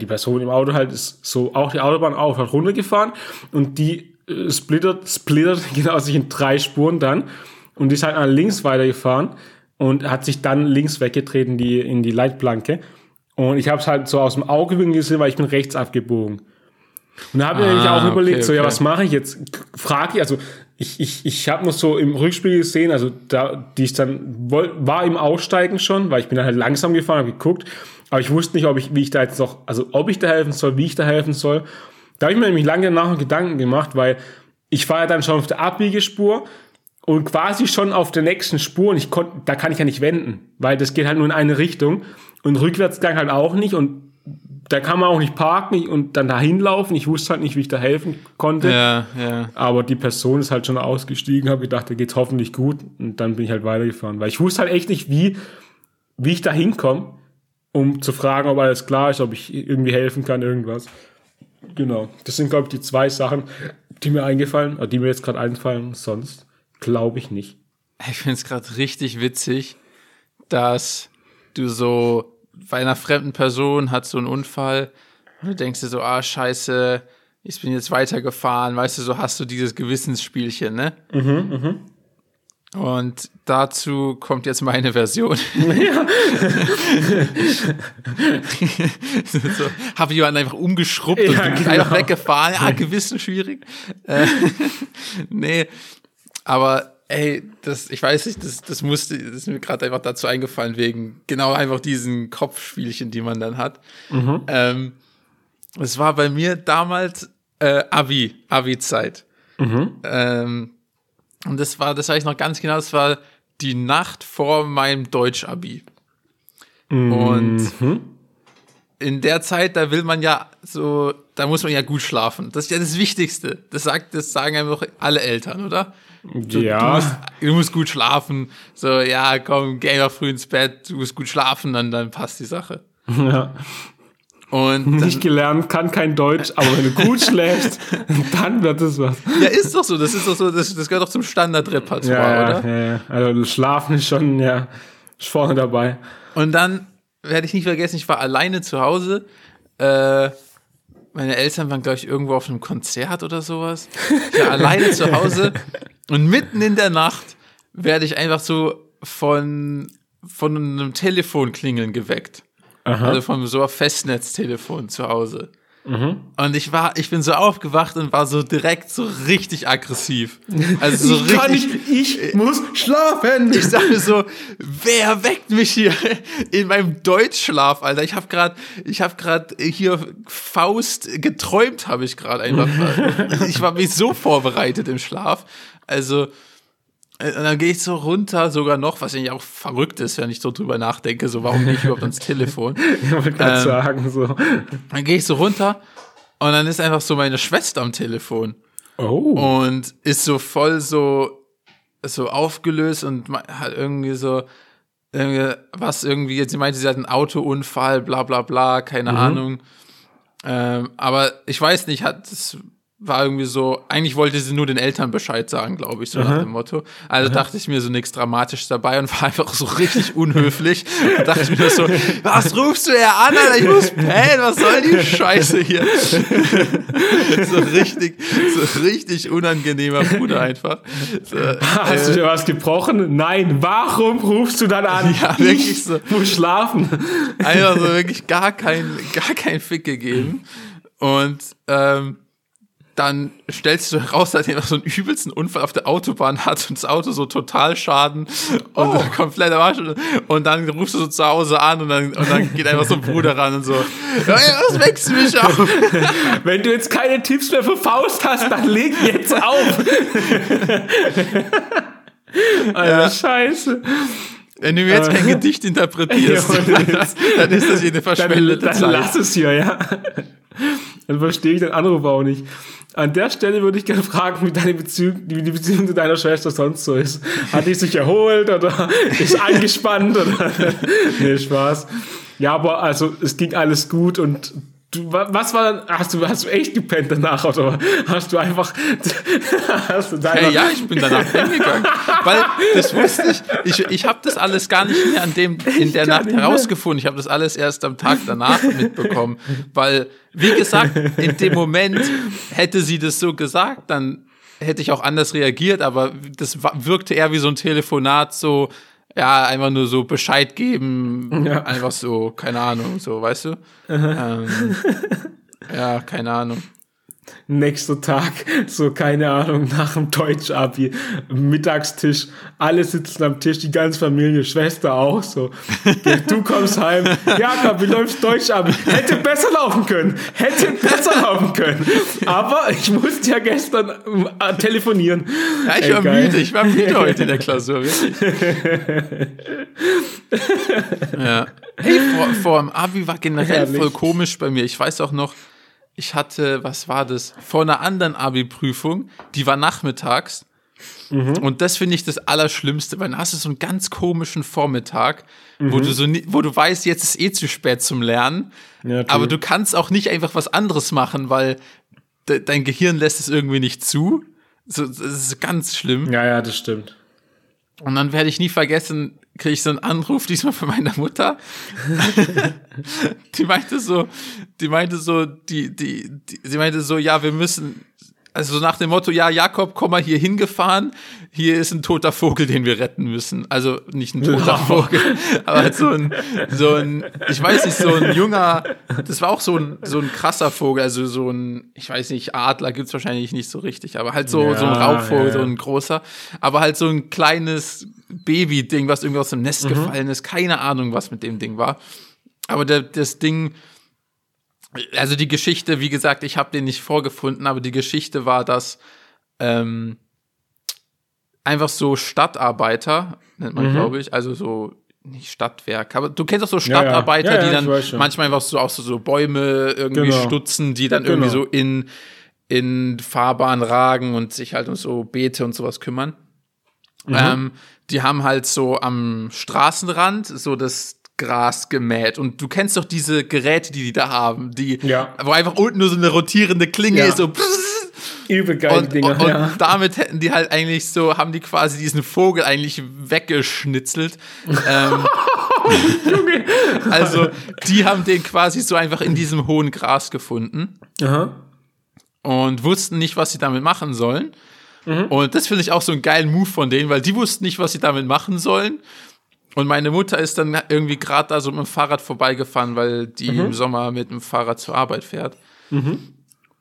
die Person im Auto halt ist so auch die Autobahn auf hat runtergefahren und die äh, splittert, splittert (laughs) genau sich in drei Spuren dann und die ist halt nach links weitergefahren und hat sich dann links weggetreten die, in die Leitplanke. Und ich habe es halt so aus dem Augenwinkel gesehen, weil ich bin rechts abgebogen. Und da habe ich Ah, nämlich auch überlegt, okay, so, ja, okay. was mache ich jetzt? Frage ich, also ich, ich, ich habe noch so im Rückspiegel gesehen, also da, die ich dann war im Aussteigen schon, weil ich bin dann halt langsam gefahren, habe geguckt, aber ich wusste nicht, ob ich, wie ich da jetzt noch, also ob ich da helfen soll, wie ich da helfen soll. Da habe ich mir nämlich lange danach Gedanken gemacht, weil ich war ja dann schon auf der Abbiegespur und quasi schon auf der nächsten Spur und ich konnte, da kann ich ja nicht wenden, weil das geht halt nur in eine Richtung und Rückwärtsgang halt auch nicht und da kann man auch nicht parken und dann dahin laufen. Ich wusste halt nicht, wie ich da helfen konnte. Ja, ja. Aber die Person ist halt schon ausgestiegen, habe gedacht, da geht's hoffentlich gut. Und dann bin ich halt weitergefahren. Weil ich wusste halt echt nicht, wie, wie ich da hinkomme, um zu fragen, ob alles klar ist, ob ich irgendwie helfen kann, irgendwas. Genau. Das sind, glaube ich, die zwei Sachen, die mir eingefallen, oder die mir jetzt gerade einfallen. Sonst glaube ich nicht. Ich finde es gerade richtig witzig, dass du so bei einer fremden Person hat so einen Unfall und du denkst dir so, ah, scheiße, ich bin jetzt weitergefahren, weißt du, so hast du dieses Gewissensspielchen, ne? Und dazu kommt jetzt meine Version. (laughs) so, Habe jemanden einfach umgeschrubbt und Ja, bin genau. einfach weggefahren. Ja, Gewissen schwierig. Äh, (laughs) nee, aber ey, das, ich weiß nicht, das, das musste, das ist mir gerade einfach dazu eingefallen, wegen genau einfach diesen Kopfspielchen, die man dann hat. Mhm. Ähm, es war bei mir damals äh, Abi, Abi-Zeit. Mhm. Ähm, und das war, das weiß ich noch ganz genau, das war die Nacht vor meinem Deutsch-Abi. Mhm. Und in der Zeit, da will man ja so, da muss man ja gut schlafen. Das ist ja das Wichtigste. Das sagt, das sagen einfach alle Eltern, oder? Du, ja. Du musst, du musst, gut schlafen. So, ja, komm, geh mal früh ins Bett, du musst gut schlafen, dann, dann passt die Sache. Ja. Und nicht gelernt, kann kein Deutsch, aber wenn du gut schläfst, (laughs) dann wird es was. Ja, ist doch so. Das ist doch so, das, das gehört doch zum Standardrepertoire, ja, oder? Ja, ja. Also Schlafen ist schon, ja, ist vorne dabei. Und dann werde ich nicht vergessen, ich war alleine zu Hause. Äh, meine Eltern waren, glaube ich, irgendwo auf einem Konzert oder sowas. Ich war alleine zu Hause (laughs) und mitten in der Nacht werde ich einfach so von, von einem Telefonklingeln geweckt. Aha. Also von so einem Festnetztelefon zu Hause. Mhm. Und ich war, ich bin so aufgewacht und war so direkt so richtig aggressiv. Also so (laughs) ich richtig. Kann nicht, ich muss schlafen. Ich sage so, wer weckt mich hier (laughs) in meinem Deutschschlaf, Alter? Ich habe gerade, ich habe gerade hier Faust geträumt, habe ich gerade einfach. (laughs) ich war mich so vorbereitet im Schlaf. Also äh, und dann gehe ich so runter, sogar noch, was eigentlich auch verrückt ist, wenn ich so drüber nachdenke, so warum gehe ich überhaupt ans Telefon? (laughs) ich wollte gerade ähm, sagen, so. Dann gehe ich so runter und dann ist einfach so meine Schwester am Telefon. Oh. Und ist so voll so, so aufgelöst und hat irgendwie so, irgendwie, was irgendwie, sie meinte, sie hat einen Autounfall, bla bla bla, keine mhm. Ahnung. Ähm, aber ich weiß nicht, hat das war irgendwie so, eigentlich wollte sie nur den Eltern Bescheid sagen, glaube ich, so Aha. nach dem Motto. Also Aha. dachte ich mir so nichts Dramatisch dabei und war einfach so richtig (laughs) unhöflich. und dachte ich mir so, was rufst du ja an, Alter? Ich muss pennen, was soll die Scheiße hier? (laughs) so richtig, so richtig unangenehmer Bruder einfach. So, Hast äh, du dir was gebrochen? Nein, warum rufst du dann an? Ja, ich wirklich so. Muss schlafen. Einfach so wirklich gar kein, gar kein Fick gegeben. Und, ähm, dann stellst du heraus, dass er so einen übelsten Unfall auf der Autobahn hat und das Auto so total Schaden und oh. (laughs) komplett am Arsch. Und dann rufst du so zu Hause an und dann, und dann geht einfach so ein Bruder ran und so, hey, was wächst du mich (laughs) auf? Wenn du jetzt keine Tipps mehr für Faust hast, dann leg jetzt auf. (laughs) Alter, ja. Scheiße. Wenn du jetzt kein Gedicht interpretierst, dann, dann ist das hier eine verschwendete dann, dann Zeit. Dann lass es hier, ja. Dann verstehe ich den Anruf auch nicht. An der Stelle würde ich gerne fragen, wie deine Beziehung, wie die Beziehung zu deiner Schwester sonst so ist. Hat die sich erholt oder (laughs) ist eingespannt oder? (laughs) nee, Spaß. Ja, aber also, es ging alles gut und Du, was war hast du, hast du echt gepennt danach oder hast du einfach, (laughs) hast du hey, ja, ich bin danach hingegangen, weil das wusste ich, ich, ich habe das alles gar nicht mehr an dem, in der Nacht herausgefunden, ich habe das alles erst am Tag danach mitbekommen, weil, wie gesagt, in dem Moment hätte sie das so gesagt, dann hätte ich auch anders reagiert, aber das wirkte eher wie so ein Telefonat, so, ja, einfach nur so Bescheid geben, ja. einfach so, keine Ahnung, so, weißt du? Ähm, ja, keine Ahnung. Nächster Tag, so keine Ahnung, nach dem Deutsch-Abi, Mittagstisch, alle sitzen am Tisch, die ganze Familie, Schwester auch so. Du kommst heim, Jakob, wie läuft Deutsch-Abi? Hätte besser laufen können, hätte besser laufen können. Aber ich musste ja gestern äh, telefonieren. Ja, ich Ey, war geil. müde, ich war müde heute in der Klausur, wirklich. (laughs) ja. Hey, vor, vor dem Abi war generell Herrlich. voll komisch bei mir. Ich weiß auch noch, ich hatte, was war das? Vor einer anderen Abi-Prüfung, die war nachmittags. Mhm. Und das finde ich das Allerschlimmste, weil dann hast du so einen ganz komischen Vormittag, mhm. wo du so, wo du weißt, jetzt ist eh zu spät zum Lernen. Ja, aber du kannst auch nicht einfach was anderes machen, weil de dein Gehirn lässt es irgendwie nicht zu. So, das ist ganz schlimm. Ja, ja, das stimmt. Und dann werde ich nie vergessen, kriege ich so einen Anruf, diesmal von meiner Mutter. (laughs) die meinte so, die meinte so, die, die, die, sie meinte so, ja, wir müssen, also so nach dem Motto, ja, Jakob, komm mal hier hingefahren, hier ist ein toter Vogel, den wir retten müssen. Also nicht ein toter Vogel, (laughs) aber halt so ein, (laughs) so ein, ich weiß nicht, so ein junger, das war auch so ein, so ein krasser Vogel, also so ein, ich weiß nicht, Adler gibt's wahrscheinlich nicht so richtig, aber halt so, Ja, so ein Raubvogel, ja. so ein großer, aber halt so ein kleines Baby-Ding, was irgendwie aus dem Nest Mhm. gefallen ist, keine Ahnung, was mit dem Ding war. Aber der, das Ding, also die Geschichte, wie gesagt, ich habe den nicht vorgefunden, aber die Geschichte war, dass ähm, einfach so Stadtarbeiter, nennt man, glaube ich, also so nicht Stadtwerk, aber du kennst doch so Mhm. Ja, ja. Stadtarbeiter, Ja, die dann manchmal einfach so auch so, so Bäume irgendwie Genau. stutzen, die dann irgendwie Genau. so in, in Fahrbahn ragen und sich halt um so Beete und sowas kümmern. Mhm. Ähm, die haben halt so am Straßenrand so das Gras gemäht. Und du kennst doch diese Geräte, die die da haben, die, Ja. wo einfach unten nur so eine rotierende Klinge Ja. ist, so Übel geile und, Dinger. und, ja. und damit hätten die halt eigentlich so, haben die quasi diesen Vogel eigentlich weggeschnitzelt. ähm, (laughs) also, die haben den quasi so einfach in diesem hohen Gras gefunden Aha. und wussten nicht, was sie damit machen sollen. Mhm. Und das finde ich auch so einen geilen Move von denen, weil die wussten nicht, was sie damit machen sollen. Und meine Mutter ist dann irgendwie gerade da so mit dem Fahrrad vorbeigefahren, weil die Mhm. im Sommer mit dem Fahrrad zur Arbeit fährt.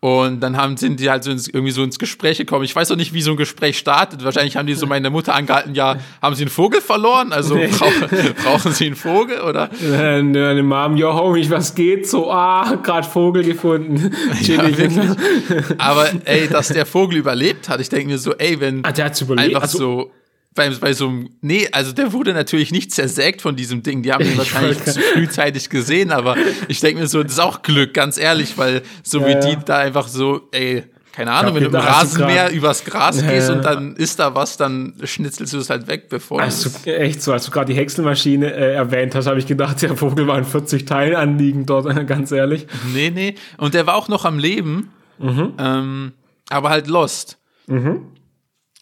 Und dann haben, sind die halt so ins, irgendwie so ins Gespräch gekommen. Ich weiß auch nicht, wie so ein Gespräch startet. Wahrscheinlich haben die so meine Mutter angehalten, ja, haben sie einen Vogel verloren? Also Nee. brauchen, (laughs) brauchen sie einen Vogel oder? Deine Mom, yo, homie, was geht? So, ah, grad Vogel gefunden. (laughs) Ja, wirklich. (laughs) Aber ey, dass der Vogel überlebt hat, ich denke mir so, ey, wenn Ah, der hat's überlebt. einfach Also, so bei, bei so einem, nee, also der wurde natürlich nicht zersägt von diesem Ding, die haben ihn Ich wahrscheinlich zu frühzeitig gesehen, aber (laughs) ich denke mir so, das ist auch Glück, ganz ehrlich, weil so Ja, wie ja. die da einfach so, ey, keine Ahnung, wenn du im Rasenmäher übers Gras Ja, gehst und dann ist da was, dann schnitzelst du es halt weg, bevor Also, echt so, als du gerade die Häckselmaschine äh, erwähnt hast, habe ich gedacht, der Vogel war in 40 Teilen anliegend dort, (laughs) ganz ehrlich. Nee, nee. Und der war auch noch am Leben, ähm, aber halt lost.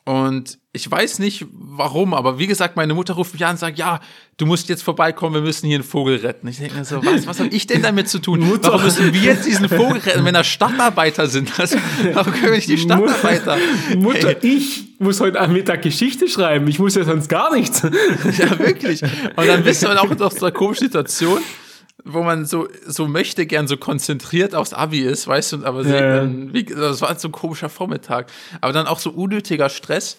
Und ich weiß nicht warum, aber wie gesagt, meine Mutter ruft mich an und sagt, ja, du musst jetzt vorbeikommen, wir müssen hier einen Vogel retten. Ich denke mir so, was, was habe ich denn damit zu tun? Mutter. Warum müssen wir jetzt diesen Vogel retten, wenn das Stadtarbeiter sind? Also, warum können wir nicht die Stadtarbeiter? Mutter, Ey, ich muss heute am Mittag Geschichte schreiben. Ich muss ja sonst gar nichts. Ja, wirklich. Und dann bist du auch in so einer komischen Situation, wo man so, so möchte gern so konzentriert aufs Abi ist, weißt du, aber Ja, dann, wie, das war so ein komischer Vormittag. Aber dann auch so unnötiger Stress.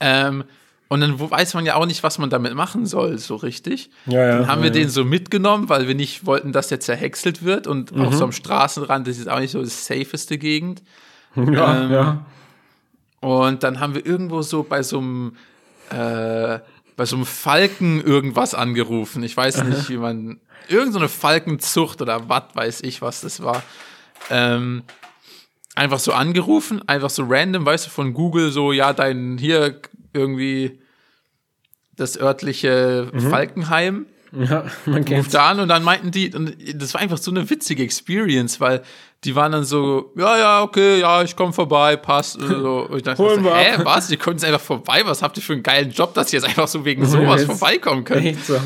Ähm, und dann weiß man ja auch nicht, was man damit machen soll, so richtig. Ja, ja, dann haben wir ja. den so mitgenommen, weil wir nicht wollten, dass der zerhäckselt wird. Und Mhm. auch so am Straßenrand, das ist auch nicht so das safeste Gegend. (laughs) Ja, Ähm, ja. Und dann haben wir irgendwo so bei so einem, äh, bei so einem Falken irgendwas angerufen. Ich weiß (laughs) nicht, wie man, irgend so eine Falkenzucht oder was weiß ich, was das war. Ähm, einfach so angerufen, einfach so random, weißt du, von Google so, ja, dein, hier irgendwie das örtliche Falkenheim ja, man kennt ruft an und dann meinten die, und das war einfach so eine witzige Experience, weil die waren dann so, ja, ja, okay, ja, ich komme vorbei, passt. Und so. (laughs) Und ich dachte, Holen so, wir hä, was? Die kommen jetzt einfach vorbei, was habt ihr für einen geilen Job, dass ihr jetzt einfach so wegen sowas Jetzt- vorbeikommen könnt? Echt so.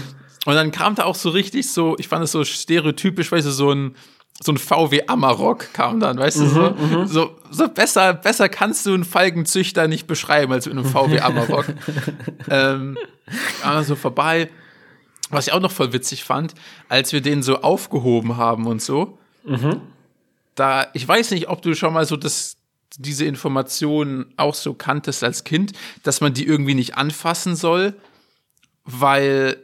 Und dann kam da auch so richtig so, ich fand es so stereotypisch, weißt du, so ein, so ein VW Amarok kam dann, weißt du, so, so, so besser, besser kannst du einen Falkenzüchter nicht beschreiben als mit einem VW (laughs) Amarok. ähm, also vorbei. Was ich auch noch voll witzig fand, als wir den so aufgehoben haben und so, da, ich weiß nicht, ob du schon mal so das, diese Informationen auch so kanntest als Kind, dass man die irgendwie nicht anfassen soll, weil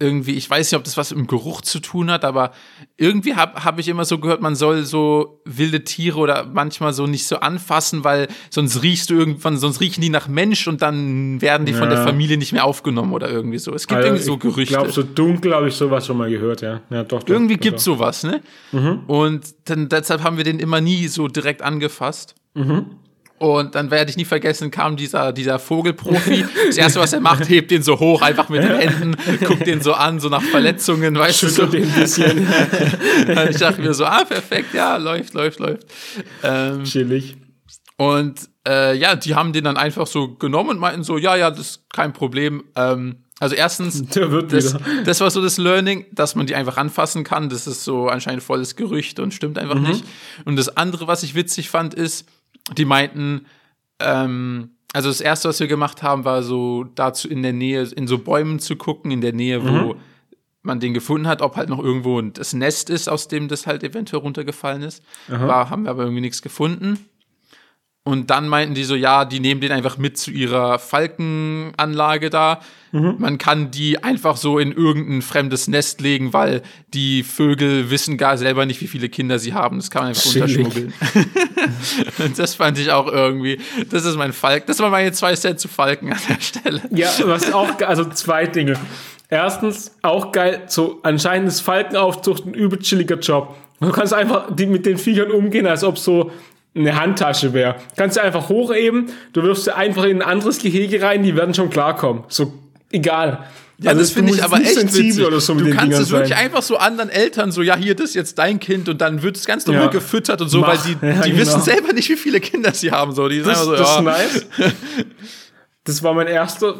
irgendwie, ich weiß nicht, ob das was mit dem Geruch zu tun hat, aber irgendwie habe hab ich immer so gehört, man soll so wilde Tiere oder manchmal so nicht so anfassen, weil sonst riechst du irgendwann, sonst riechen die nach Mensch und dann werden die von Ja. der Familie nicht mehr aufgenommen oder irgendwie so. Es gibt Also, irgendwie so Ich Gerüchte. glaube, so dunkel habe ich sowas schon mal gehört, ja. ja doch, doch, Irgendwie doch, gibt's doch. sowas, ne? Und dann, deshalb haben wir den immer nie so direkt angefasst. Und dann werde ich nie vergessen, kam dieser, dieser Vogelprofi. Das erste, was er macht, hebt den so hoch, einfach mit den Händen, guckt den so an, so nach Verletzungen, weißt du. So. Schüttelt den ein bisschen (laughs) ich dachte mir so, ah, perfekt, ja, läuft, läuft, läuft. Ähm, chillig. und äh, ja, die haben den dann einfach so genommen und meinten so, ja, ja, das ist kein Problem. Ähm, also erstens, (laughs) das, das war so das Learning, dass man die einfach anfassen kann. Das ist so anscheinend volles Gerücht und stimmt einfach Mhm. nicht. Und das andere, was ich witzig fand, ist, die meinten, ähm, also das erste, was wir gemacht haben, war so dazu in der Nähe, in so Bäumen zu gucken, in der Nähe, wo Mhm. man den gefunden hat, ob halt noch irgendwo das Nest ist, aus dem das halt eventuell runtergefallen ist. War, haben wir aber irgendwie nichts gefunden. Und dann meinten die so, ja, die nehmen den einfach mit zu ihrer Falkenanlage da. Mhm. Man kann die einfach so in irgendein fremdes Nest legen, weil die Vögel wissen gar selber nicht, wie viele Kinder sie haben. Das kann man einfach Chillig. unterschmuggeln. Und (laughs) das fand ich auch irgendwie, das ist mein Falk, das waren meine zwei Cent zu Falken an der Stelle. Ja, was auch, also zwei Dinge. Erstens, auch geil, so anscheinend ist Falkenaufzucht ein übel chilliger Job. Du kannst einfach die, mit den Viechern umgehen, als ob so eine Handtasche wäre. Kannst du einfach hochheben, du wirfst sie einfach in ein anderes Gehege rein, die werden schon klarkommen. So, egal. Ja, Also das finde ich aber echt witzig. oder so du kannst es wirklich einfach so anderen Eltern so, ja, hier, das ist jetzt dein Kind und dann wird es ganz normal Ja. gefüttert und so, Mach. weil die, (laughs) Ja, die genau. wissen selber nicht, wie viele Kinder sie haben. So, die Das, einfach so, das ja, ist nice. (laughs) Das war mein erster,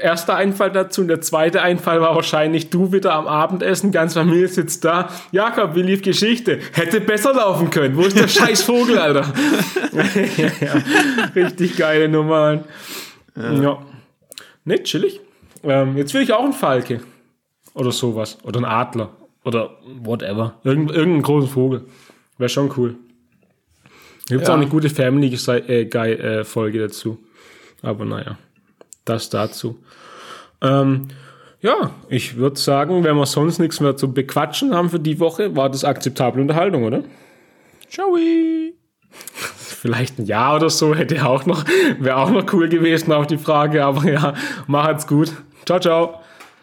erster Einfall dazu. Und der zweite Einfall war wahrscheinlich, du wieder am Abendessen, ganz Familie sitzt da. Jakob, wie lief Geschichte? Hätte besser laufen können. Wo ist der scheiß Vogel, Alter? ja, (laughs) ja. Richtig geile Nummern. Ja. Ne, chillig. Ähm, jetzt will ich auch einen Falke. Oder sowas. Oder einen Adler. Oder whatever. Irgend, irgendeinen großen Vogel. Wäre schon cool. Gibt Ja. auch eine gute Family äh, äh, dazu. Aber naja, das dazu. Ähm, ja, ich würde sagen, wenn wir sonst nichts mehr zu bequatschen haben für die Woche, war das akzeptable Unterhaltung, oder? Ciao. Vielleicht ein Jahr oder so hätte auch noch, wäre auch noch cool gewesen auf die Frage, aber ja, macht's gut. Ciao, ciao.